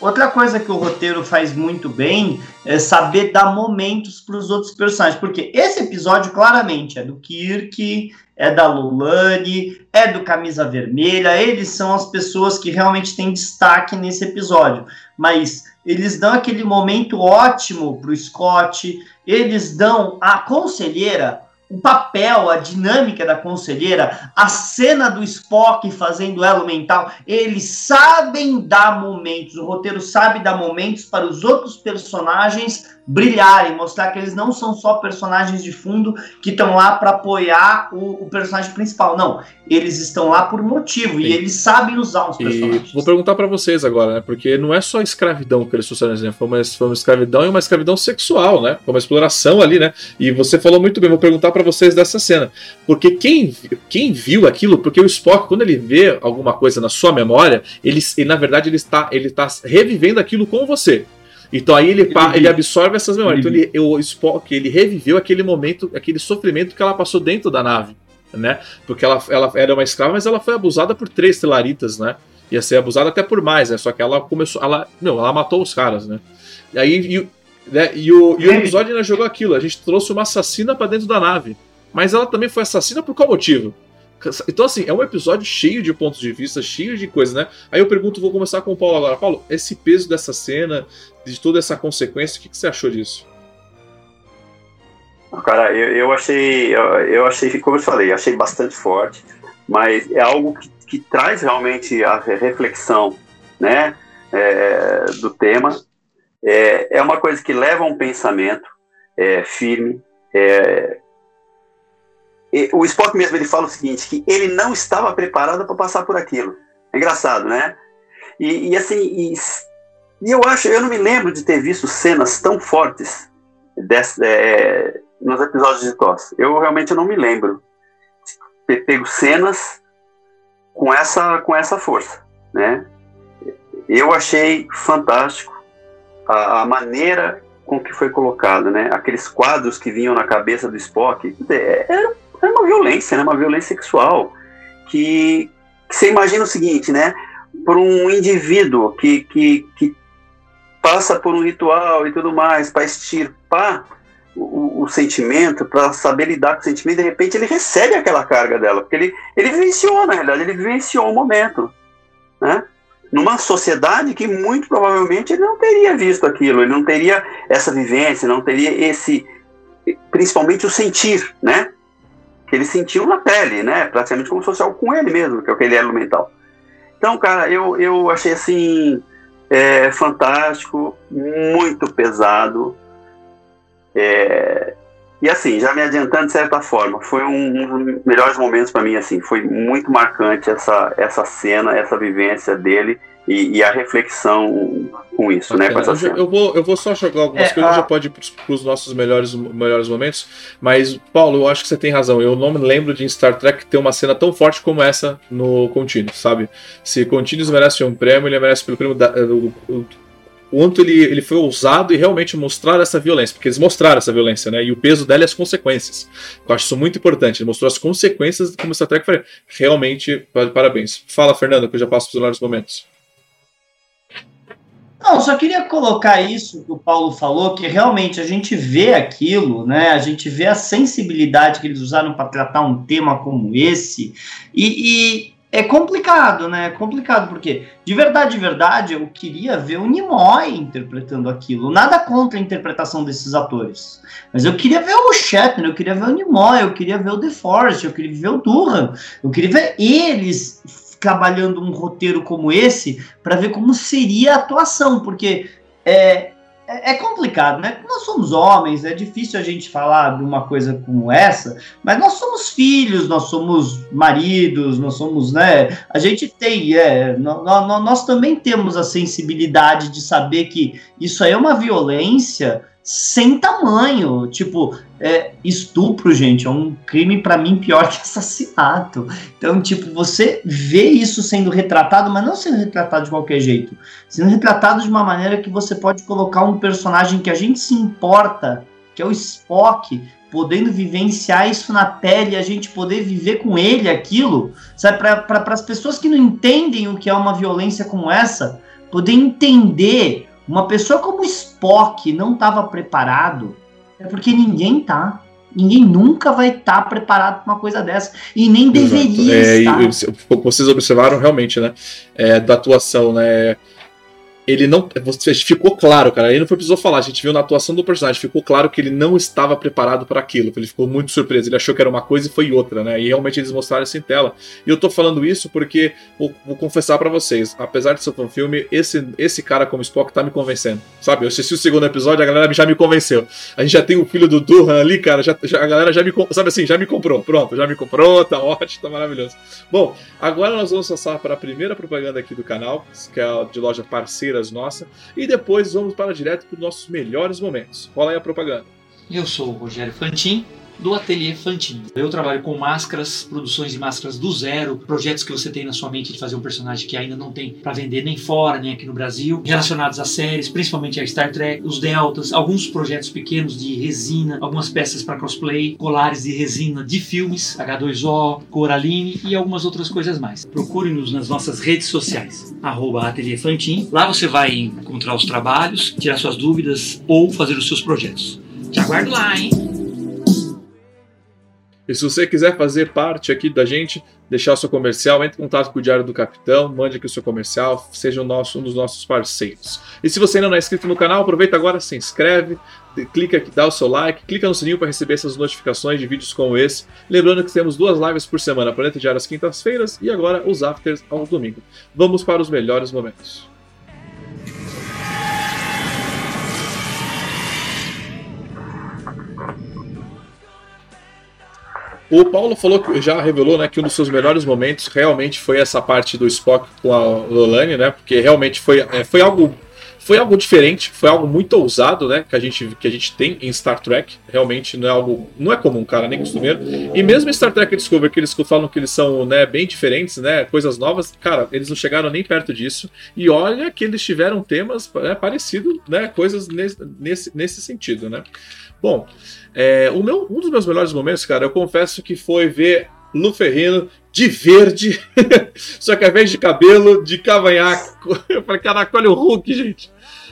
S4: Outra coisa que o roteiro faz muito bem é saber dar momentos para os outros personagens. Porque esse episódio, claramente, é do Kirk, é da Lulani, é do Camisa Vermelha. Eles são as pessoas que realmente têm destaque nesse episódio. Mas eles dão aquele momento ótimo para o Scott. Eles dão a conselheira o papel, a dinâmica da conselheira, a cena do Spock fazendo elo mental, eles sabem dar momentos, o roteiro sabe dar momentos para os outros personagens brilharem, mostrar que eles não são só personagens de fundo que estão lá para apoiar o, o, personagem principal. Não, eles estão lá por motivo Sim. e eles sabem usar os personagens.
S2: E vou perguntar para vocês agora, né? Porque não é só escravidão que eles trouxeram, né? Foi uma, foi uma escravidão e uma escravidão sexual, né? Foi uma exploração ali, né? E você falou muito bem, vou perguntar para vocês dessa cena. Porque quem, quem viu aquilo, porque o Spock, quando ele vê alguma coisa na sua memória, ele, ele na verdade ele está, ele está revivendo aquilo com você. Então aí ele, ele, ele absorve essas memórias. Então ele, o Spock ele reviveu aquele momento, aquele sofrimento que ela passou dentro da nave, né? Porque ela, ela era uma escrava, mas ela foi abusada por três telaritas, né? Ia ser abusada até por mais, né? Só que ela começou, ela, não, ela matou os caras, né? E aí e, né? e, o, e o episódio ainda jogou aquilo. A gente trouxe uma assassina para dentro da nave, mas ela também foi assassina por qual motivo? Então, assim, é um episódio cheio de pontos de vista, cheio de coisas, né? Aí eu pergunto, vou começar com o Paulo agora. Paulo, esse peso dessa cena, de toda essa consequência, o que, que você achou disso?
S3: Cara, eu, eu achei, eu, eu, achei, como eu falei, achei bastante forte, mas é algo que, que traz realmente a reflexão, né, é, do tema. É, é uma coisa que leva a um pensamento é, firme, é, o Spock mesmo ele fala o seguinte, que ele não estava preparado para passar por aquilo. É engraçado, né? E, e assim, e, e, eu acho, eu não me lembro de ter visto cenas tão fortes desse, é, nos episódios de TOS. Eu realmente não me lembro de ter pego cenas com essa, com essa força, né? Eu achei fantástico a, a maneira com que foi colocado, né? Aqueles quadros que vinham na cabeça do Spock, é, era é uma violência, né? Uma violência sexual. Que, que você imagina o seguinte, né? Por um indivíduo que, que, que passa por um ritual e tudo mais para extirpar o, o sentimento, para saber lidar com o sentimento, de repente ele recebe aquela carga dela, porque ele, ele vivenciou, na realidade, ele vivenciou o momento, né? Numa sociedade que muito provavelmente ele não teria visto aquilo, ele não teria essa vivência, não teria esse, principalmente o sentir, né? Que ele sentiu na pele, né? Praticamente como se fosse algo com ele mesmo, que é o que ele era no mental. Então, cara, eu, eu achei assim é, fantástico, muito pesado. É, E assim, já me adiantando de certa forma, foi um, um dos melhores momentos para mim, assim, foi muito marcante essa, essa cena, essa vivência dele e, e a reflexão com isso, né? Com essa
S2: eu, eu, vou, eu vou só jogar algumas é, coisas, a... já pode ir para os nossos melhores, melhores momentos, mas, Paulo, eu acho que você tem razão. Eu não me lembro de Star Trek ter uma cena tão forte como essa no Continuous, sabe? Se Continuous merece um prêmio, ele merece pelo prêmio da, do, quanto ele, ele foi ousado e realmente mostrar essa violência, porque eles mostraram essa violência, né? E o peso dela e as consequências. Eu acho isso muito importante. Ele mostrou as consequências como Star Trek foi. Realmente, parabéns. Fala, Fernando, que eu já passo para os melhores momentos.
S4: Não, só queria colocar isso que o Paulo falou, que realmente a gente vê aquilo, né? A gente vê a sensibilidade que eles usaram para tratar um tema como esse, e, e é complicado, né? É complicado, porque, de verdade, de verdade, eu queria ver o Nimoy interpretando aquilo. Nada contra a interpretação desses atores. Mas eu queria ver o Shatner, eu queria ver o Nimoy, eu queria ver o The Forest, eu queria ver o Durham, eu queria ver eles trabalhando um roteiro como esse para ver como seria a atuação, porque é, é, é complicado, né? Nós somos homens, é difícil a gente falar de uma coisa como essa, mas nós somos filhos, nós somos maridos, nós somos, né? A gente tem, é, nós, nós também temos a sensibilidade de saber que isso aí é uma violência sem tamanho. Tipo, é, estupro, gente, é um crime para mim pior que assassinato. Então, tipo, você vê isso sendo retratado, mas não sendo retratado de qualquer jeito. Sendo retratado de uma maneira que você pode colocar um personagem que a gente se importa, que é o Spock, podendo vivenciar isso na pele, a gente poder viver com ele aquilo, sabe? Para as pessoas que não entendem o que é uma violência como essa, poder entender uma pessoa como Spock não estava preparado, é porque ninguém tá. Ninguém nunca vai estar tá preparado para uma coisa dessa. E nem Exato. deveria é, estar.
S2: E, vocês observaram realmente, né? É, da atuação, né? Ele não. Ficou claro, cara. Ele não precisou falar. A gente viu na atuação do personagem. Ficou claro que ele não estava preparado para aquilo. Ele ficou muito surpreso. Ele achou que era uma coisa e foi outra, né? E realmente eles mostraram isso em tela. E eu tô falando isso porque vou, vou confessar para vocês. Apesar de ser um filme, esse, esse cara como Spock tá me convencendo. Sabe? Eu assisti o segundo episódio, a galera já me convenceu. A gente já tem o filho do Durhan ali, cara. Já, já, a galera já me. Sabe assim, já me comprou. Pronto, já me comprou. Tá ótimo, tá maravilhoso. Bom, agora nós vamos passar para a primeira propaganda aqui do canal, que é de loja parceira nossa. E depois vamos para direto para os nossos melhores momentos. Rola aí a propaganda.
S5: Eu sou o Rogério Fantin do Ateliê Fantin. Eu trabalho com máscaras, produções de máscaras do zero, projetos que você tem na sua mente de fazer um personagem que ainda não tem para vender nem fora, nem aqui no Brasil, relacionados a séries, principalmente a Star Trek, os Deltas, alguns projetos pequenos de resina, algumas peças para cosplay, colares de resina de filmes, H2O, Coraline e algumas outras coisas mais. Procure-nos nas nossas redes sociais, arroba Ateliê Fantin. Lá você vai encontrar os trabalhos, tirar suas dúvidas ou fazer os seus projetos. Te aguardo lá, hein?
S2: E se você quiser fazer parte aqui da gente, deixar o seu comercial, entre em contato com o Diário do Capitão, mande aqui o seu comercial, seja nosso, um dos nossos parceiros. E se você ainda não é inscrito no canal, aproveita agora, se inscreve, clica aqui, dá o seu like, clica no sininho para receber essas notificações de vídeos como esse. Lembrando que temos duas lives por semana, Planeta Diário às quintas-feiras e agora os afters ao domingo. Vamos para os melhores momentos. O Paulo falou que já revelou, né, que um dos seus melhores momentos realmente foi essa parte do Spock com a Lolani, né? Porque realmente foi, é, foi algo foi algo diferente, foi algo muito ousado, né? Que a gente, que a gente tem em Star Trek. Realmente não é algo. Não é comum, cara, nem costumeiro. E mesmo em Star Trek Discovery, que eles falam que eles são né, bem diferentes, né? Coisas novas, cara, eles não chegaram nem perto disso. E olha que eles tiveram temas né, parecidos, né? Coisas nesse, nesse, nesse sentido, né? Bom, é, o meu, um dos meus melhores momentos, cara, eu confesso que foi ver Lu Ferrino de verde, só que ao invés de cabelo, de cavanhaque. Eu falei, caraca, olha o Hulk, gente.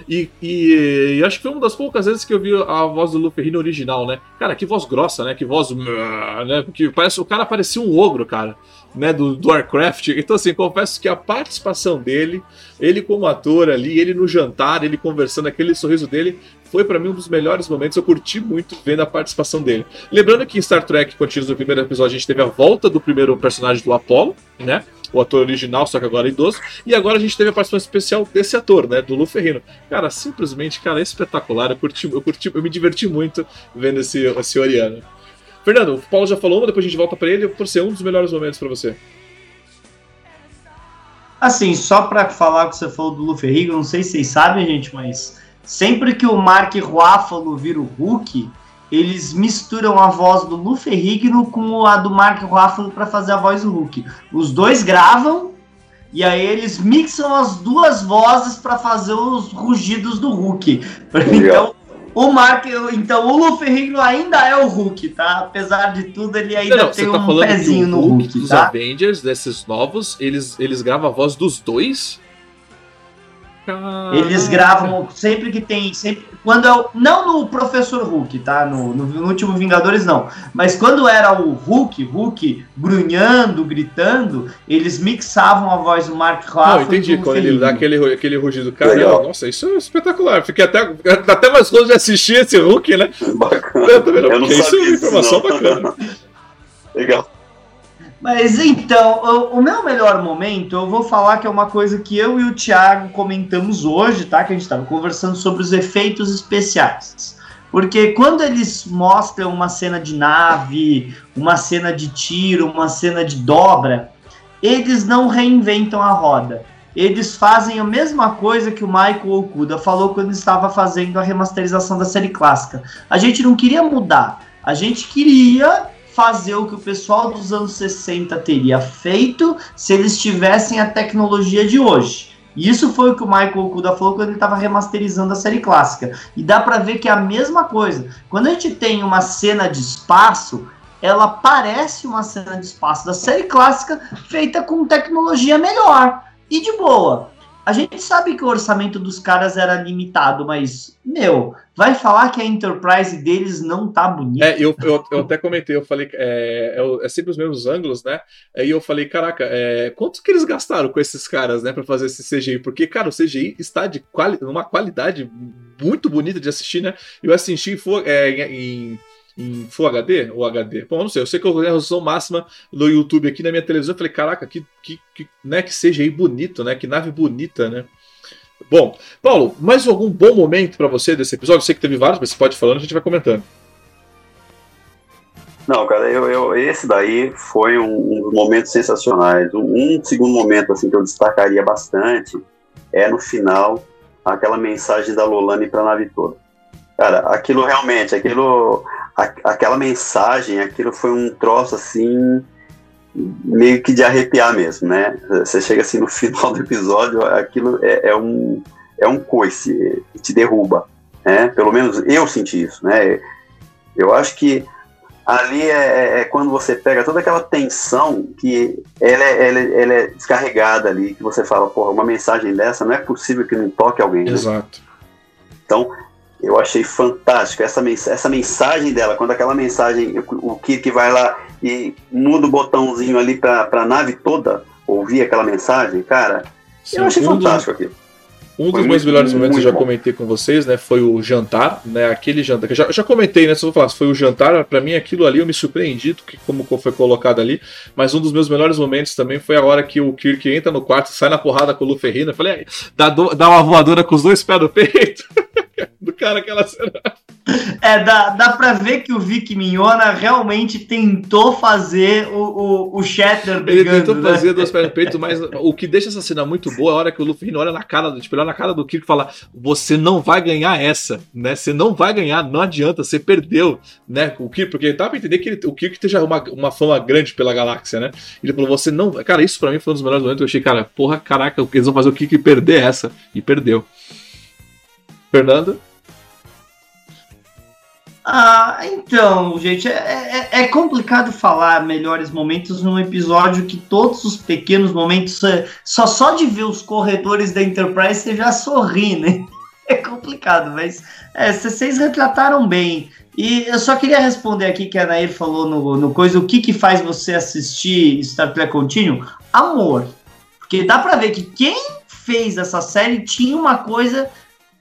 S2: E, e, e, acho que foi uma das poucas vezes que eu vi a voz do Lu Ferrino original, né? Cara, que voz grossa, né? Que voz. Né? Porque parece, o cara parecia um ogro, cara né, do, do Warcraft. Então, assim, confesso que a participação dele, ele como ator ali, ele no jantar, ele conversando, aquele sorriso dele, foi para mim um dos melhores momentos. Eu curti muito vendo a participação dele. Lembrando que em Star Trek Continuous, no primeiro episódio, a gente teve a volta do primeiro personagem do Apollo, né? O ator original, só que agora idoso. E agora a gente teve a participação especial desse ator, né? Do Lu Ferrino. Cara, simplesmente, cara, é espetacular. Eu curti, eu curti, eu me diverti muito vendo esse, esse Oriano. Fernando, o Paulo já falou, mas depois a gente volta para ele por ser um dos melhores momentos para você.
S4: Assim, só para falar o que você falou do Lu Ferrigno, não sei se vocês sabem, gente, mas sempre que o Mark Ruffalo vira o Hulk, eles misturam a voz do Lu Ferrigno com a do Mark Ruffalo para fazer a voz do Hulk. Os dois gravam e aí eles mixam as duas vozes para fazer os rugidos do Hulk. Então, o Mark, então o Lu Ferrigno ainda é o Hulk, tá? Apesar de tudo, ele ainda não, não, tem tá um pezinho no Hulk, Hulk
S2: dos
S4: tá?
S2: Avengers, desses novos, eles, eles gravam a voz dos dois?
S4: Eles gravam sempre que tem. Sempre, quando é o, não no Professor Hulk, tá? No, no, no, último Vingadores, não. Mas quando era o Hulk, Hulk grunhando, gritando, eles mixavam a voz do Mark Ruffalo. Não,
S2: entendi. Quando ele dá aquele, aquele rugido. Cara, nossa, isso é espetacular. Fiquei até, até mais longe de assistir esse Hulk, né?
S3: Bacana. Eu, também não, Eu não
S2: isso é uma informação bacana.
S3: Legal.
S4: Mas então, o, o, meu melhor momento, eu vou falar que é uma coisa que eu e o Thiago comentamos hoje, tá? Que a gente estava conversando sobre os efeitos especiais. Porque quando eles mostram uma cena de nave, uma cena de tiro, uma cena de dobra, eles não reinventam a roda. Eles fazem a mesma coisa que o Michael Okuda falou quando estava fazendo a remasterização da série clássica. A gente não queria mudar, a gente queria fazer o que o pessoal dos anos 60 teria feito se eles tivessem a tecnologia de hoje. E isso foi o que o Michael Okuda falou quando ele estava remasterizando a série clássica. E dá para ver que é a mesma coisa. Quando a gente tem uma cena de espaço, ela parece uma cena de espaço da série clássica feita com tecnologia melhor e de boa. A gente sabe que o orçamento dos caras era limitado, mas, meu, vai falar que a Enterprise deles não tá bonita.
S2: É, eu, eu, eu até comentei, eu falei, é, é, é, sempre os mesmos ângulos, né? Aí eu falei, caraca, é, quanto que eles gastaram com esses caras, né, pra fazer esse CGI? Porque, cara, o CGI está de quali uma qualidade muito bonita de assistir, né? Eu assisti é, em em Full HD ou HD? Bom, não sei, eu sei que eu tenho a resolução máxima no YouTube aqui na minha televisão. Eu falei, caraca, que, que, que, né, que seja aí bonito, né? Que nave bonita, né? Bom, Paulo, mais algum bom momento para você desse episódio? Eu sei que teve vários, mas você pode falando, a gente vai comentando.
S3: Não, cara, eu, eu, esse daí foi um, um momentos sensacionais. Um, um, segundo momento assim que eu destacaria bastante é no final aquela mensagem da Lolane para a nave toda. Cara, aquilo realmente, aquilo aquela mensagem, aquilo foi um troço assim, meio que de arrepiar mesmo, né? Você chega assim no final do episódio, aquilo é, é um, é um coice, te derruba, né? Pelo menos eu senti isso, né? Eu acho que ali é, é, é, quando você pega toda aquela tensão que ela é, ela, ela é, descarregada ali, que você fala, porra, uma mensagem dessa não é possível que não toque alguém. Né?
S2: Exato.
S3: Então, eu achei fantástico essa, mens essa mensagem dela, quando aquela mensagem, o Kirk vai lá e muda o botãozinho ali para a nave toda ouvir aquela mensagem, cara, Sim, eu achei um fantástico aquilo.
S2: Um dos meus melhores momentos eu já bom. comentei com vocês, né? Foi o jantar, né? Aquele jantar que eu já, já comentei, né? Se eu falar, foi o jantar, para mim aquilo ali eu me surpreendi do que como foi colocado ali. Mas um dos meus melhores momentos também foi a hora que o Kirk entra no quarto, sai na porrada com o Luferrino. Eu falei, dá, dá uma voadora com os dois pés do peito. do cara aquela cena.
S4: É, dá, dá pra ver que o Vic Mignona realmente tentou fazer o, o, o Shatter
S2: brigando, Ele tentou né? fazer duas pernas no peito, mas o que deixa essa cena muito boa é a hora que o Luffy olha na cara, tipo, olha na cara do Kirk e fala: Você não vai ganhar essa, né? Você não vai ganhar, não adianta, você perdeu, né? O Kirk, porque dá pra entender que ele, o Kirk esteja uma, uma fama grande pela galáxia, né? Ele falou: Você não. Cara, isso pra mim foi um dos melhores momentos. Eu achei, cara, porra, caraca, eles vão fazer o Kirk perder essa. E perdeu. Fernando?
S4: Ah, então, gente, é, é, é, complicado falar melhores momentos num episódio que todos os pequenos momentos, é, só só de ver os corredores da Enterprise você já sorri, né? É complicado, mas é, vocês retrataram bem. E eu só queria responder aqui que a Nair falou no, no coisa, o que que faz você assistir Star Trek Continuum? Amor. Porque dá pra ver que quem fez essa série tinha uma coisa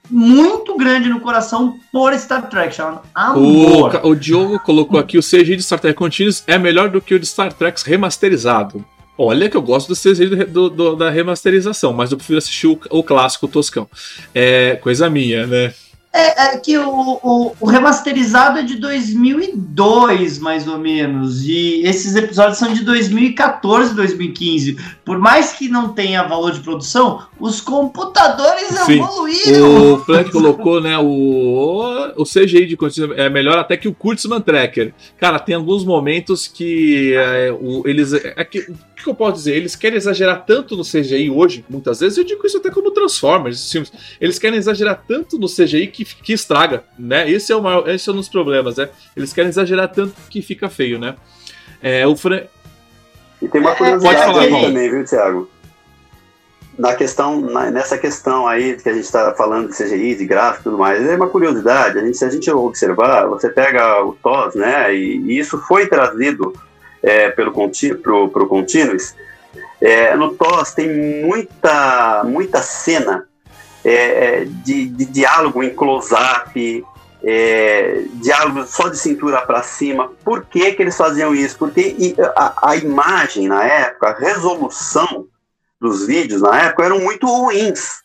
S4: muito grande no coração por Star Trek, amor.
S2: O, o Diogo colocou aqui o CGI de Star Trek Continuous é melhor do que o de Star Trek remasterizado. Olha que eu gosto do CGI do, do, da remasterização, mas eu prefiro assistir o, o clássico Toscão. É coisa minha, né?
S4: É, é, que o, o, o, remasterizado é de 2002, mais ou menos, e esses episódios são de 2014, 2015. Por mais que não tenha valor de produção, os computadores Sim. evoluíram.
S2: O Frank colocou, né, o, o CGI de é melhor até que o Kurtzman Tracker. Cara, tem alguns momentos que é, o, eles... É, que, o que eu posso dizer? Eles querem exagerar tanto no CGI hoje, muitas vezes, eu digo isso até como Transformers, filmes. Eles querem exagerar tanto no CGI que, que estraga, né? Esse é, o maior, esse é um dos problemas, né? Eles querem exagerar tanto que fica feio, né? É, o Fran...
S3: E tem uma curiosidade Pode falar, também, viu, Thiago? Na questão, na, nessa questão aí que a gente está falando de CGI, de gráfico e tudo mais, é uma curiosidade. A gente, se a gente observar, você pega o TOS, né? E, e isso foi trazido é, pelo pro, pro Continuous, é, no TOS tem muita, muita cena é, de, de, diálogo em close-up, é, diálogo só de cintura para cima. Por que, que eles faziam isso? Porque a, a, imagem na época, a resolução dos vídeos na época eram muito ruins.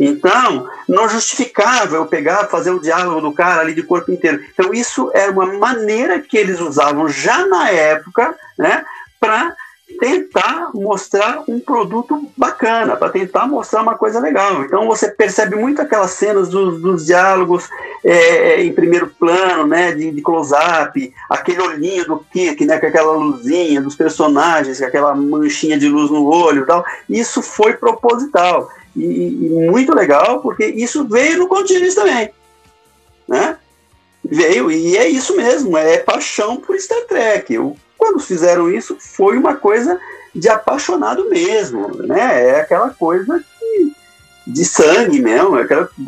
S3: Então, não justificava eu pegar, fazer o diálogo do cara ali de corpo inteiro. Então, isso era uma maneira que eles usavam já na época, né, para tentar mostrar um produto bacana, para tentar mostrar uma coisa legal. Então você percebe muito aquelas cenas dos, dos diálogos é, em primeiro plano, né, de, de close-up, aquele olhinho do Kirk, né, com aquela luzinha dos personagens, com aquela manchinha de luz no olho e tal. Isso foi proposital. E, e, muito legal, porque isso veio no Continuous também. Né? Veio, e é isso mesmo, é paixão por Star Trek. Eu, quando fizeram isso, foi uma coisa de apaixonado mesmo, né? É aquela coisa de sangue mesmo. É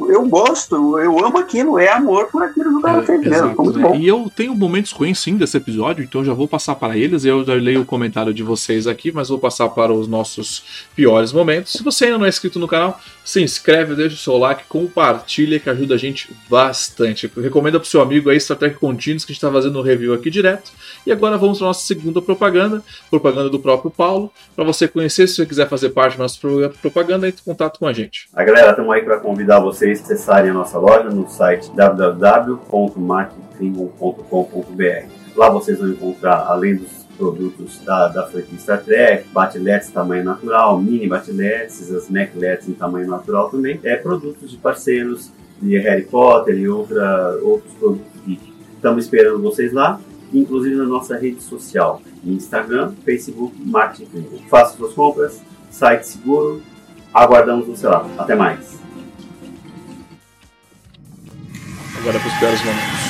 S3: eu gosto, eu amo aquilo, é amor por aquilo que o cara é, fez mesmo. Exato, muito né? bom.
S2: E eu tenho momentos ruins sim desse episódio, então já vou passar para eles. Eu já leio o comentário de vocês aqui, mas vou passar para os nossos piores momentos. Se você ainda não é inscrito no canal, se inscreve, deixa o seu like, compartilha que ajuda a gente bastante. Recomenda pro seu amigo aí Trek Continuous que a gente está fazendo um review aqui direto. E agora vamos para nossa segunda propaganda, propaganda do próprio Paulo. Para você conhecer, se você quiser fazer parte da nossa propaganda, entre em contato com a gente.
S3: A galera, estamos aí para convidar vocês a acessarem a nossa loja no site www.marketing.com.br. Lá vocês vão encontrar, além dos produtos da, da franquia Star Trek, batlets tamanho natural, mini batlets, as maclets em tamanho natural também, é produtos de parceiros de Harry Potter e outra, outros produtos geek. Estamos esperando vocês lá, inclusive na nossa rede social, Instagram, Facebook, Marketing Faça suas compras, site seguro, Aguardamos você lá. Até mais.
S2: Agora para os piores momentos.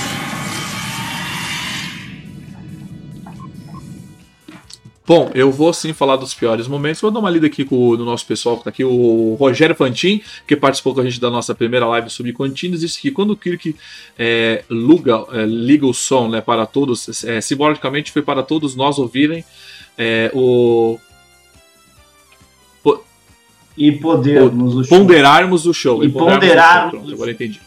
S2: Bom, eu vou sim falar dos piores momentos. Vou dar uma lida aqui com o no nosso pessoal que tá aqui, o Rogério Fantin, que participou com a gente da nossa primeira live sobre contínuos, disse que quando o Kirk é, luga, é, liga o som né, para todos, é, simbolicamente foi para todos nós ouvirem é, o
S4: e podermos
S2: o show. Ponderarmos o show.
S4: E, e ponderarmos.
S2: Pronto, agora entendi.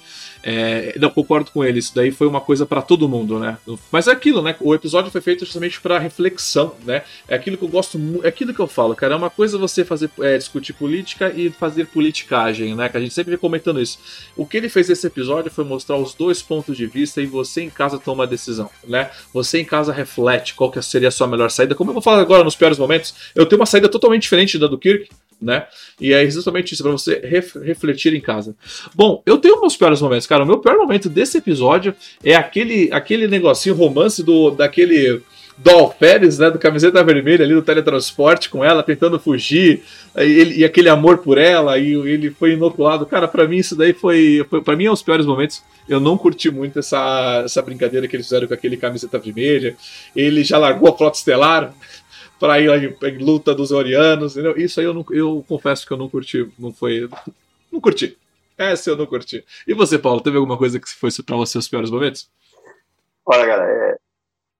S2: É, não, concordo com ele, isso daí foi uma coisa para todo mundo, né? Mas é aquilo, né? O episódio foi feito justamente para reflexão, né? É aquilo que eu gosto, é aquilo que eu falo, cara. É uma coisa você fazer é, discutir política e fazer politicagem, né? Que a gente sempre vem comentando isso. O que ele fez nesse episódio foi mostrar os dois pontos de vista e você em casa toma a decisão, né? Você em casa reflete qual que seria a sua melhor saída. Como eu vou falar agora nos piores momentos, eu tenho uma saída totalmente diferente da do Kirk, né? E é justamente isso, para você ref refletir em casa. Bom, eu tenho meus piores momentos, cara. O meu pior momento desse episódio é aquele, aquele negocinho romance do daquele Dol Pérez, né, do camiseta vermelha ali do teletransporte com ela tentando fugir, ele, e aquele amor por ela, e ele foi inoculado. Cara, para mim isso daí foi, foi para mim é os piores momentos. Eu não curti muito essa, essa brincadeira que eles fizeram com aquele camiseta vermelha. Ele já largou a frota estelar, para ir em, em, luta dos Orianos, entendeu? Isso aí eu, não, eu confesso que eu não curti, não foi. Não curti. Essa eu não curti. E você, Paulo, teve alguma coisa que foi para você os piores momentos?
S3: Olha, galera, é,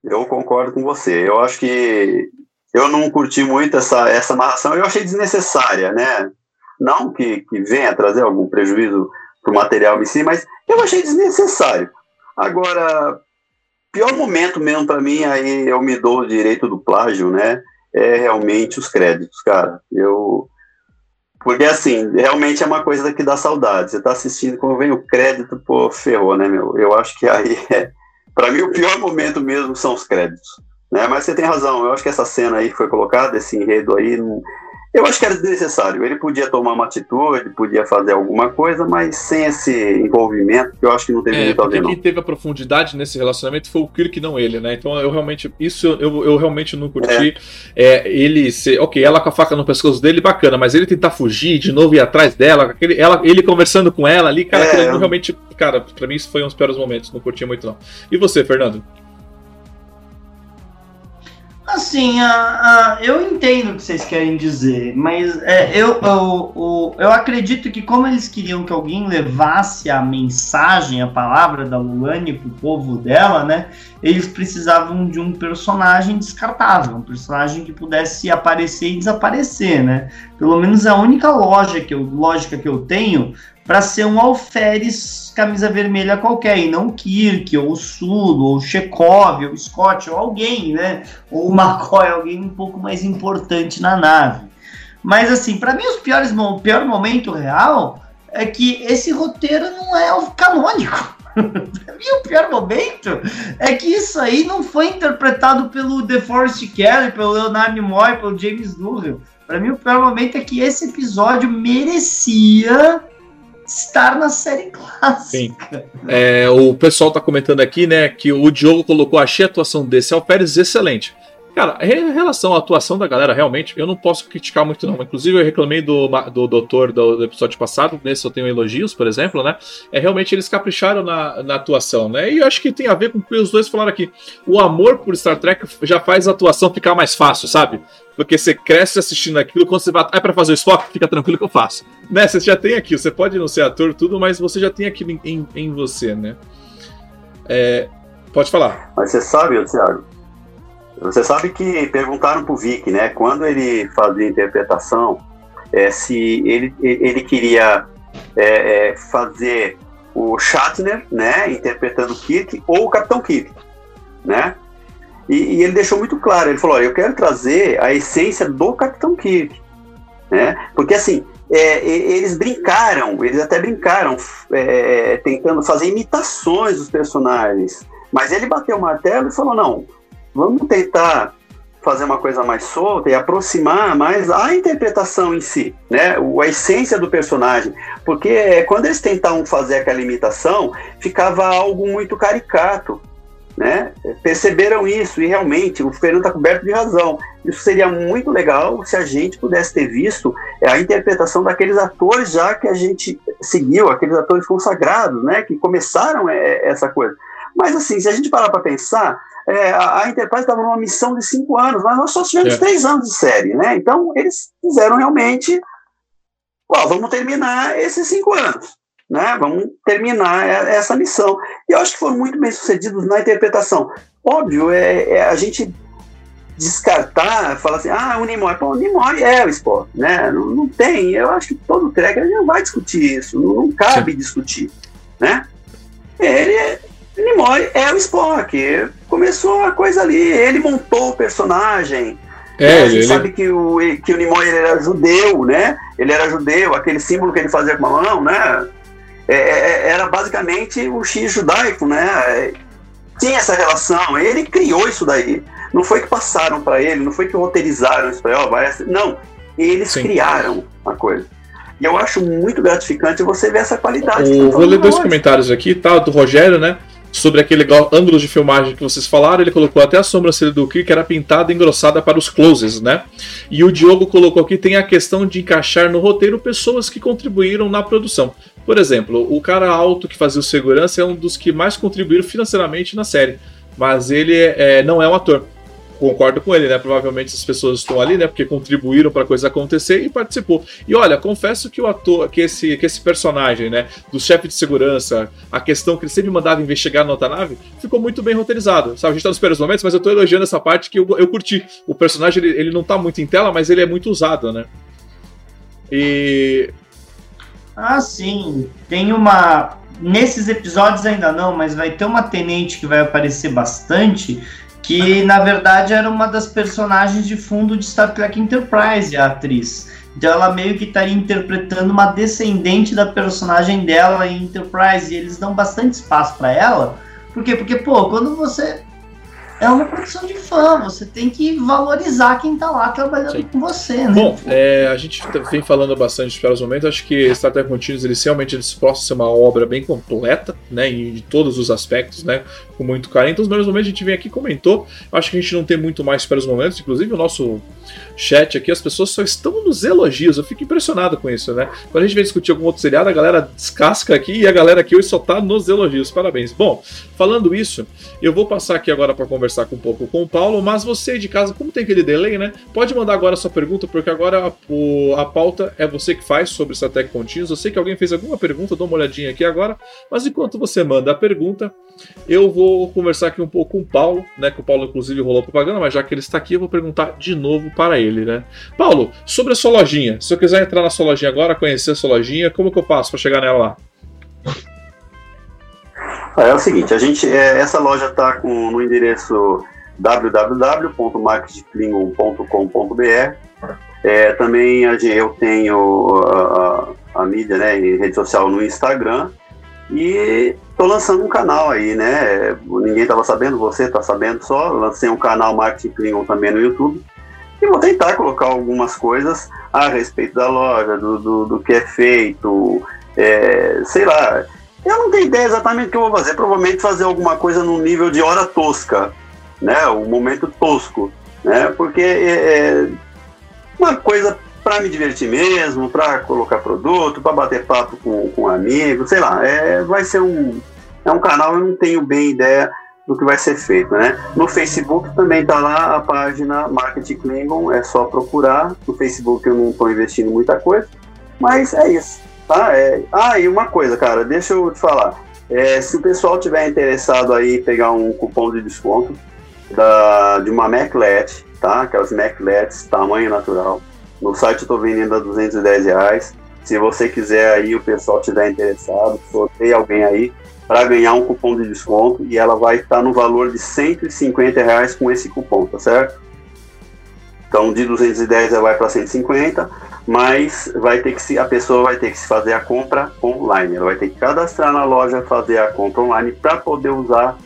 S3: eu concordo com você. Eu acho que eu não curti muito essa, essa amarração, eu achei desnecessária, né? Não que, que venha trazer algum prejuízo pro material em si, mas eu achei desnecessário. Agora, pior momento mesmo para mim, aí eu me dou o direito do plágio, né? É realmente os créditos, cara. Eu. Porque assim, realmente é uma coisa que dá saudade. Você tá assistindo, quando vem o crédito, pô, ferrou, né, meu? Eu acho que aí é. Pra mim, o pior momento mesmo são os créditos. Né? Mas você tem razão, eu acho que essa cena aí que foi colocada, esse enredo aí, eu acho que era desnecessário. Ele podia tomar uma atitude, podia fazer alguma coisa, mas sem esse envolvimento, que eu acho que não teve é, muito a ver,
S2: não. Quem teve a profundidade nesse relacionamento foi o Kirk, não ele, né? Então eu realmente, isso eu, eu realmente não curti. É. é ele ser, ok, ela com a faca no pescoço dele, bacana, mas ele tentar fugir de novo e ir atrás dela, aquele, ela, ele conversando com ela ali, cara, é, eu... realmente, cara, pra mim isso foi um dos piores momentos, não curti muito não. E você, Fernando?
S4: Assim, uh, uh, eu entendo o que vocês querem dizer, mas é, eu, eu, eu, eu, acredito que como eles queriam que alguém levasse a mensagem, a palavra da Luane pro povo dela, né? Eles precisavam de um personagem descartável, um personagem que pudesse aparecer e desaparecer, né? Pelo menos a única lógica que eu, lógica que eu tenho para ser um alferes camisa vermelha qualquer, e não Kirk, ou Sulo, ou Chekhov, ou Scott, ou alguém, né? Ou McCoy, alguém um pouco mais importante na nave. Mas assim, para mim os piores, o pior momento real é que esse roteiro não é o canônico. pra mim, o pior momento é que isso aí não foi interpretado pelo DeForest Kelly, pelo Leonard Nimoy, pelo James Durham. Para mim, o pior momento é que esse episódio merecia estar na série clássica. Sim.
S2: É, o pessoal tá comentando aqui, né, que o Diogo colocou, achei a atuação desse Alperes excelente. Cara, em relação à atuação da galera, realmente, eu não posso criticar muito, não. Inclusive, eu reclamei do, do doutor do, episódio passado, nesse eu tenho elogios, por exemplo, né? É realmente eles capricharam na, na atuação, né? E eu acho que tem a ver com o que os dois falaram aqui. O amor por Star Trek já faz a atuação ficar mais fácil, sabe? Porque você cresce assistindo aquilo, quando você vai. É pra fazer o Spock? Fica tranquilo que eu faço. Né? Você já tem aquilo. Você pode não ser ator, tudo, mas você já tem aquilo em, em, em você, né? É, pode falar.
S3: Mas você sabe, Thiago, você sabe que perguntaram pro Vic, né, quando ele fazia interpretação, é, se ele, ele queria é, é, fazer o Shatner, né, interpretando Kirk, ou o Capitão Kirk, né? E, e, ele deixou muito claro, ele falou, olha, eu quero trazer a essência do Capitão Kirk, né? Porque assim, é, eles brincaram, eles até brincaram, é, tentando fazer imitações dos personagens, mas ele bateu o martelo e falou, não, Vamos tentar fazer uma coisa mais solta e aproximar mais a interpretação em si, né? A essência do personagem. Porque quando eles tentavam fazer aquela imitação, ficava algo muito caricato. Né? Perceberam isso e realmente o Fernando está coberto de razão. Isso seria muito legal se a gente pudesse ter visto a interpretação daqueles atores já que a gente seguiu, aqueles atores consagrados, né? Que começaram é, essa coisa. Mas assim, se a gente parar para pensar, é, a, Enterprise estava numa missão de cinco anos, mas nós só tivemos é. três anos de série, né? Então eles fizeram realmente, ó, vamos terminar esses cinco anos, né? Vamos terminar essa missão. E eu acho que foram muito bem sucedidos na interpretação. Óbvio, é, é a gente descartar, falar assim, ah, o Nimoy, pô, o Nimoy é o Spock, né? Não, não tem, eu acho que todo tracker não vai discutir isso, não, não cabe Sim. discutir, né? Ele é Nimoy é o Spock. Começou a coisa ali. Ele montou o personagem. É, a gente ele... sabe que o, que o Nimoy era judeu, né? Ele era judeu, aquele símbolo que ele fazia com a mão, né? É, é, é era basicamente o X judaico, né? Tinha essa relação. Ele criou isso daí. Não foi que passaram para ele, não foi que roteirizaram isso para ele. Não, eles Sim. criaram a coisa. E eu acho muito gratificante você ver essa qualidade.
S2: O, vou ler dois comentários aqui, tá? Do Rogério, né? Sobre aquele ângulo de filmagem que vocês falaram, ele colocou até a sobrancelha do Kirk era pintada e engrossada para os closes, né? E o Diogo colocou aqui tem a questão de encaixar no roteiro pessoas que contribuíram na produção. Por exemplo, o cara alto que fazia o segurança é um dos que mais contribuíram financeiramente na série, mas ele é, não é um ator concordo com ele, né? Provavelmente as pessoas estão ali, né? Porque contribuíram para a coisa acontecer e participou. E olha, confesso que o ator, que esse, que esse personagem, né? Do chefe de segurança, a questão que ele sempre mandava investigar na outra nave, ficou muito bem roteirizado. Sabe, a gente tá nos primeiros momentos, mas eu tô elogiando essa parte que eu, eu curti. O personagem, ele, ele não tá muito em tela, mas ele é muito usado, né? E
S4: Ah, sim. Tem uma. Nesses episódios ainda não, mas vai ter uma tenente que vai aparecer bastante, que na verdade era uma das personagens de fundo de Star Trek Enterprise, a atriz. Então ela meio que estaria interpretando uma descendente da personagem dela em Enterprise. E eles dão bastante espaço para ela. Por quê? Porque, pô, quando você é uma produção de fã, você tem que valorizar quem tá lá trabalhando Sim. com você, né?
S2: Bom, é, a gente vem falando bastante pelos momentos, acho que Star Trek Continuous, eles realmente eles possam ser uma obra bem completa, né, em todos os aspectos, né, com muito carinho. Então, os melhores momentos a gente vem aqui comentou, acho que a gente não tem muito mais para os momentos, inclusive o nosso chat aqui, as pessoas só estão nos elogios, eu fico impressionado com isso, né? Quando a gente vem discutir algum outro seriado, a galera descasca aqui e a galera aqui hoje só tá nos elogios, parabéns. Bom, falando isso, eu vou passar aqui agora para conversar com um pouco com o Paulo, mas você de casa, como tem aquele delay, né? Pode mandar agora sua pergunta, porque agora a, o, a pauta é você que faz sobre essa Tech Continuous. Eu sei que alguém fez alguma pergunta, dou uma olhadinha aqui agora, mas enquanto você manda a pergunta, eu vou conversar aqui um pouco com o Paulo, né? Que o Paulo, inclusive, rolou propaganda, mas já que ele está aqui, eu vou perguntar de novo para ele, né? Paulo, sobre a sua lojinha. Se eu quiser entrar na sua lojinha agora, conhecer a sua lojinha, como que eu faço para chegar nela lá?
S3: É o seguinte, a gente, é, essa loja está no endereço www.marketingklingon.com.br. É, também eu tenho a, a, a mídia, né, em rede social no Instagram e tô lançando um canal aí, né? Ninguém estava sabendo, você está sabendo só. Lancei um canal Marketing Klingon também no YouTube. E vou tentar colocar algumas coisas a respeito da loja, do, do, do que é feito, é, sei lá. Eu não tenho ideia exatamente o que eu vou fazer. Provavelmente fazer alguma coisa no nível de hora tosca, né? O momento tosco, né? Porque é, é uma coisa para me divertir mesmo, para colocar produto, para bater papo com, com amigos, sei lá. É, vai ser um é um canal. Eu não tenho bem ideia do que vai ser feito, né? No Facebook também está lá a página Marketing Klingon, é só procurar. No Facebook eu não estou investindo muita coisa, mas é isso. Tá? É... Ah, e uma coisa, cara, deixa eu te falar. É, se o pessoal tiver interessado aí pegar um cupom de desconto da, de uma MacLED, tá? Aquelas MacLEDs tamanho natural. No site eu estou vendendo a 210 reais. Se você quiser aí, o pessoal tiver interessado, sorteia alguém aí para ganhar um cupom de desconto e ela vai estar no valor de 150 reais com esse cupom, tá certo? Então de 210 ela vai para 150 mas vai ter que se, a pessoa vai ter que se fazer a compra online. Ela vai ter que cadastrar na loja, fazer a compra online para poder usar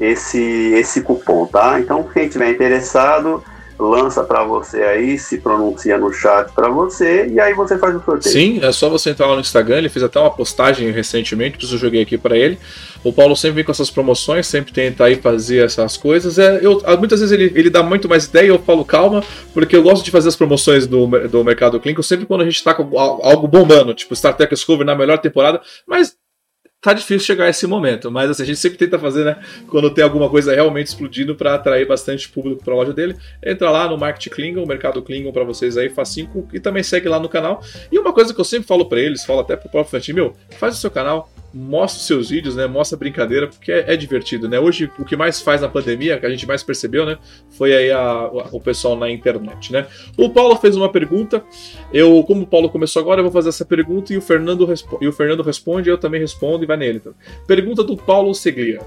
S3: esse, esse cupom, tá? Então, quem tiver interessado, lança para você aí, se pronuncia no chat para você e aí você faz o sorteio.
S2: Sim, é só você entrar lá no Instagram, ele fez até uma postagem recentemente, que eu joguei aqui para ele. O Paulo sempre vem com essas promoções, sempre tenta aí fazer essas coisas. É, eu, muitas vezes ele, ele dá muito mais ideia, eu falo calma, porque eu gosto de fazer as promoções do, do mercado clínico sempre quando a gente tá com algo bombando, tipo Star Trek Discovery na melhor temporada, mas tá difícil chegar a esse momento, mas assim, a gente sempre tenta fazer, né? Quando tem alguma coisa realmente explodindo para atrair bastante público para a loja dele. Entra lá no Market Klingon, Mercado Klingon para vocês aí, facinho, e também segue lá no canal. E uma coisa que eu sempre falo para eles, falo até pro próprio meu, faz o seu canal, mostra os seus vídeos, né? Mostra a brincadeira, porque é, é, divertido, né? Hoje, o que mais faz na pandemia, que a gente mais percebeu, né? Foi aí a, o pessoal na internet, né? O Paulo fez uma pergunta. Eu, como o Paulo começou agora, eu vou fazer essa pergunta e o Fernando, e o Fernando responde, eu também respondo e vai nele. Então. Pergunta do Paulo Seglia.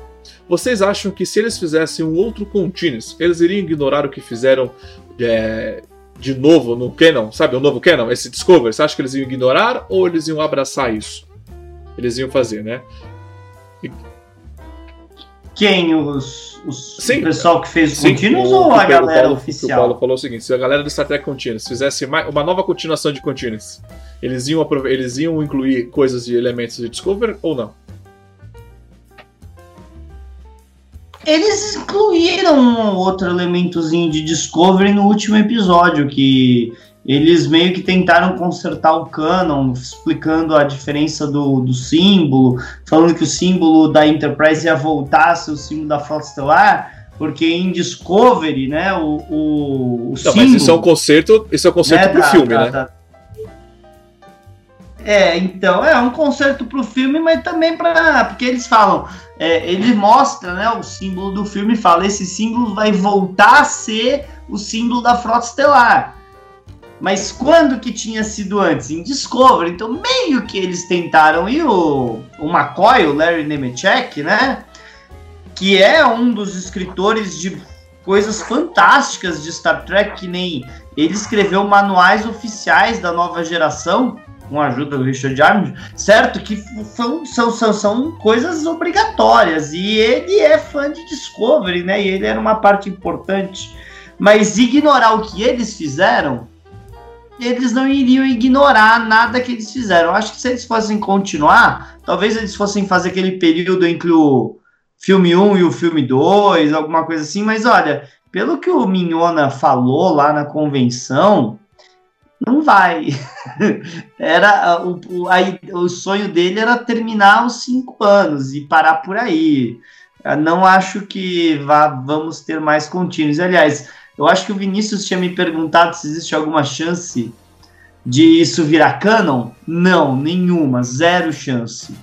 S2: Vocês acham que se eles fizessem um outro Continuous, eles iriam ignorar o que fizeram é, de novo no Canon? Sabe, o novo Canon, esse Discovery? Você acha que eles iam ignorar ou eles iam abraçar isso? Eles iam fazer, né? E...
S4: Quem? Os, os sim, o pessoal que fez sim, Continuous ou a galera
S2: Paulo,
S4: oficial?
S2: O Paulo falou o seguinte: se a galera do Star Trek Continuous fizesse uma nova continuação de Continuous, eles iam, eles iam incluir coisas de elementos de Discover ou não?
S4: Eles incluíram um outro elementozinho de Discovery no último episódio, que eles meio que tentaram consertar o canon, explicando a diferença do, do símbolo, falando que o símbolo da Enterprise ia voltar a ser o símbolo da Frota Estelar, porque em Discovery, né, o, o, o Não, símbolo...
S2: Mas isso é um concerto, isso é um concerto né, pro da, filme, da, né? Da...
S4: É, então, é um concerto pro filme, mas também para Porque eles falam, é, ele mostra né, o símbolo do filme e fala: esse símbolo vai voltar a ser o símbolo da Frota Estelar. Mas quando que tinha sido antes? Em Discovery. Então, meio que eles tentaram. E o, o McCoy, o Larry Nemechek, né? Que é um dos escritores de coisas fantásticas de Star Trek, que nem ele escreveu manuais oficiais da nova geração, com a ajuda do Richard Armstrong, certo? Que são, são, são, são coisas obrigatórias. E ele é fã de Discovery, né? E ele era uma parte importante. Mas ignorar o que eles fizeram eles não iriam ignorar nada que eles fizeram. Acho que se eles fossem continuar, talvez eles fossem fazer aquele período entre o filme 1 e o filme 2, alguma coisa assim, mas olha, pelo que o Mignona falou lá na convenção, não vai. era o, o, a, o sonho dele era terminar os cinco anos e parar por aí. Eu não acho que vá, vamos ter mais contínuos. Aliás, eu acho que o Vinícius tinha me perguntado se existe alguma chance de isso virar canon. Não, nenhuma, zero chance.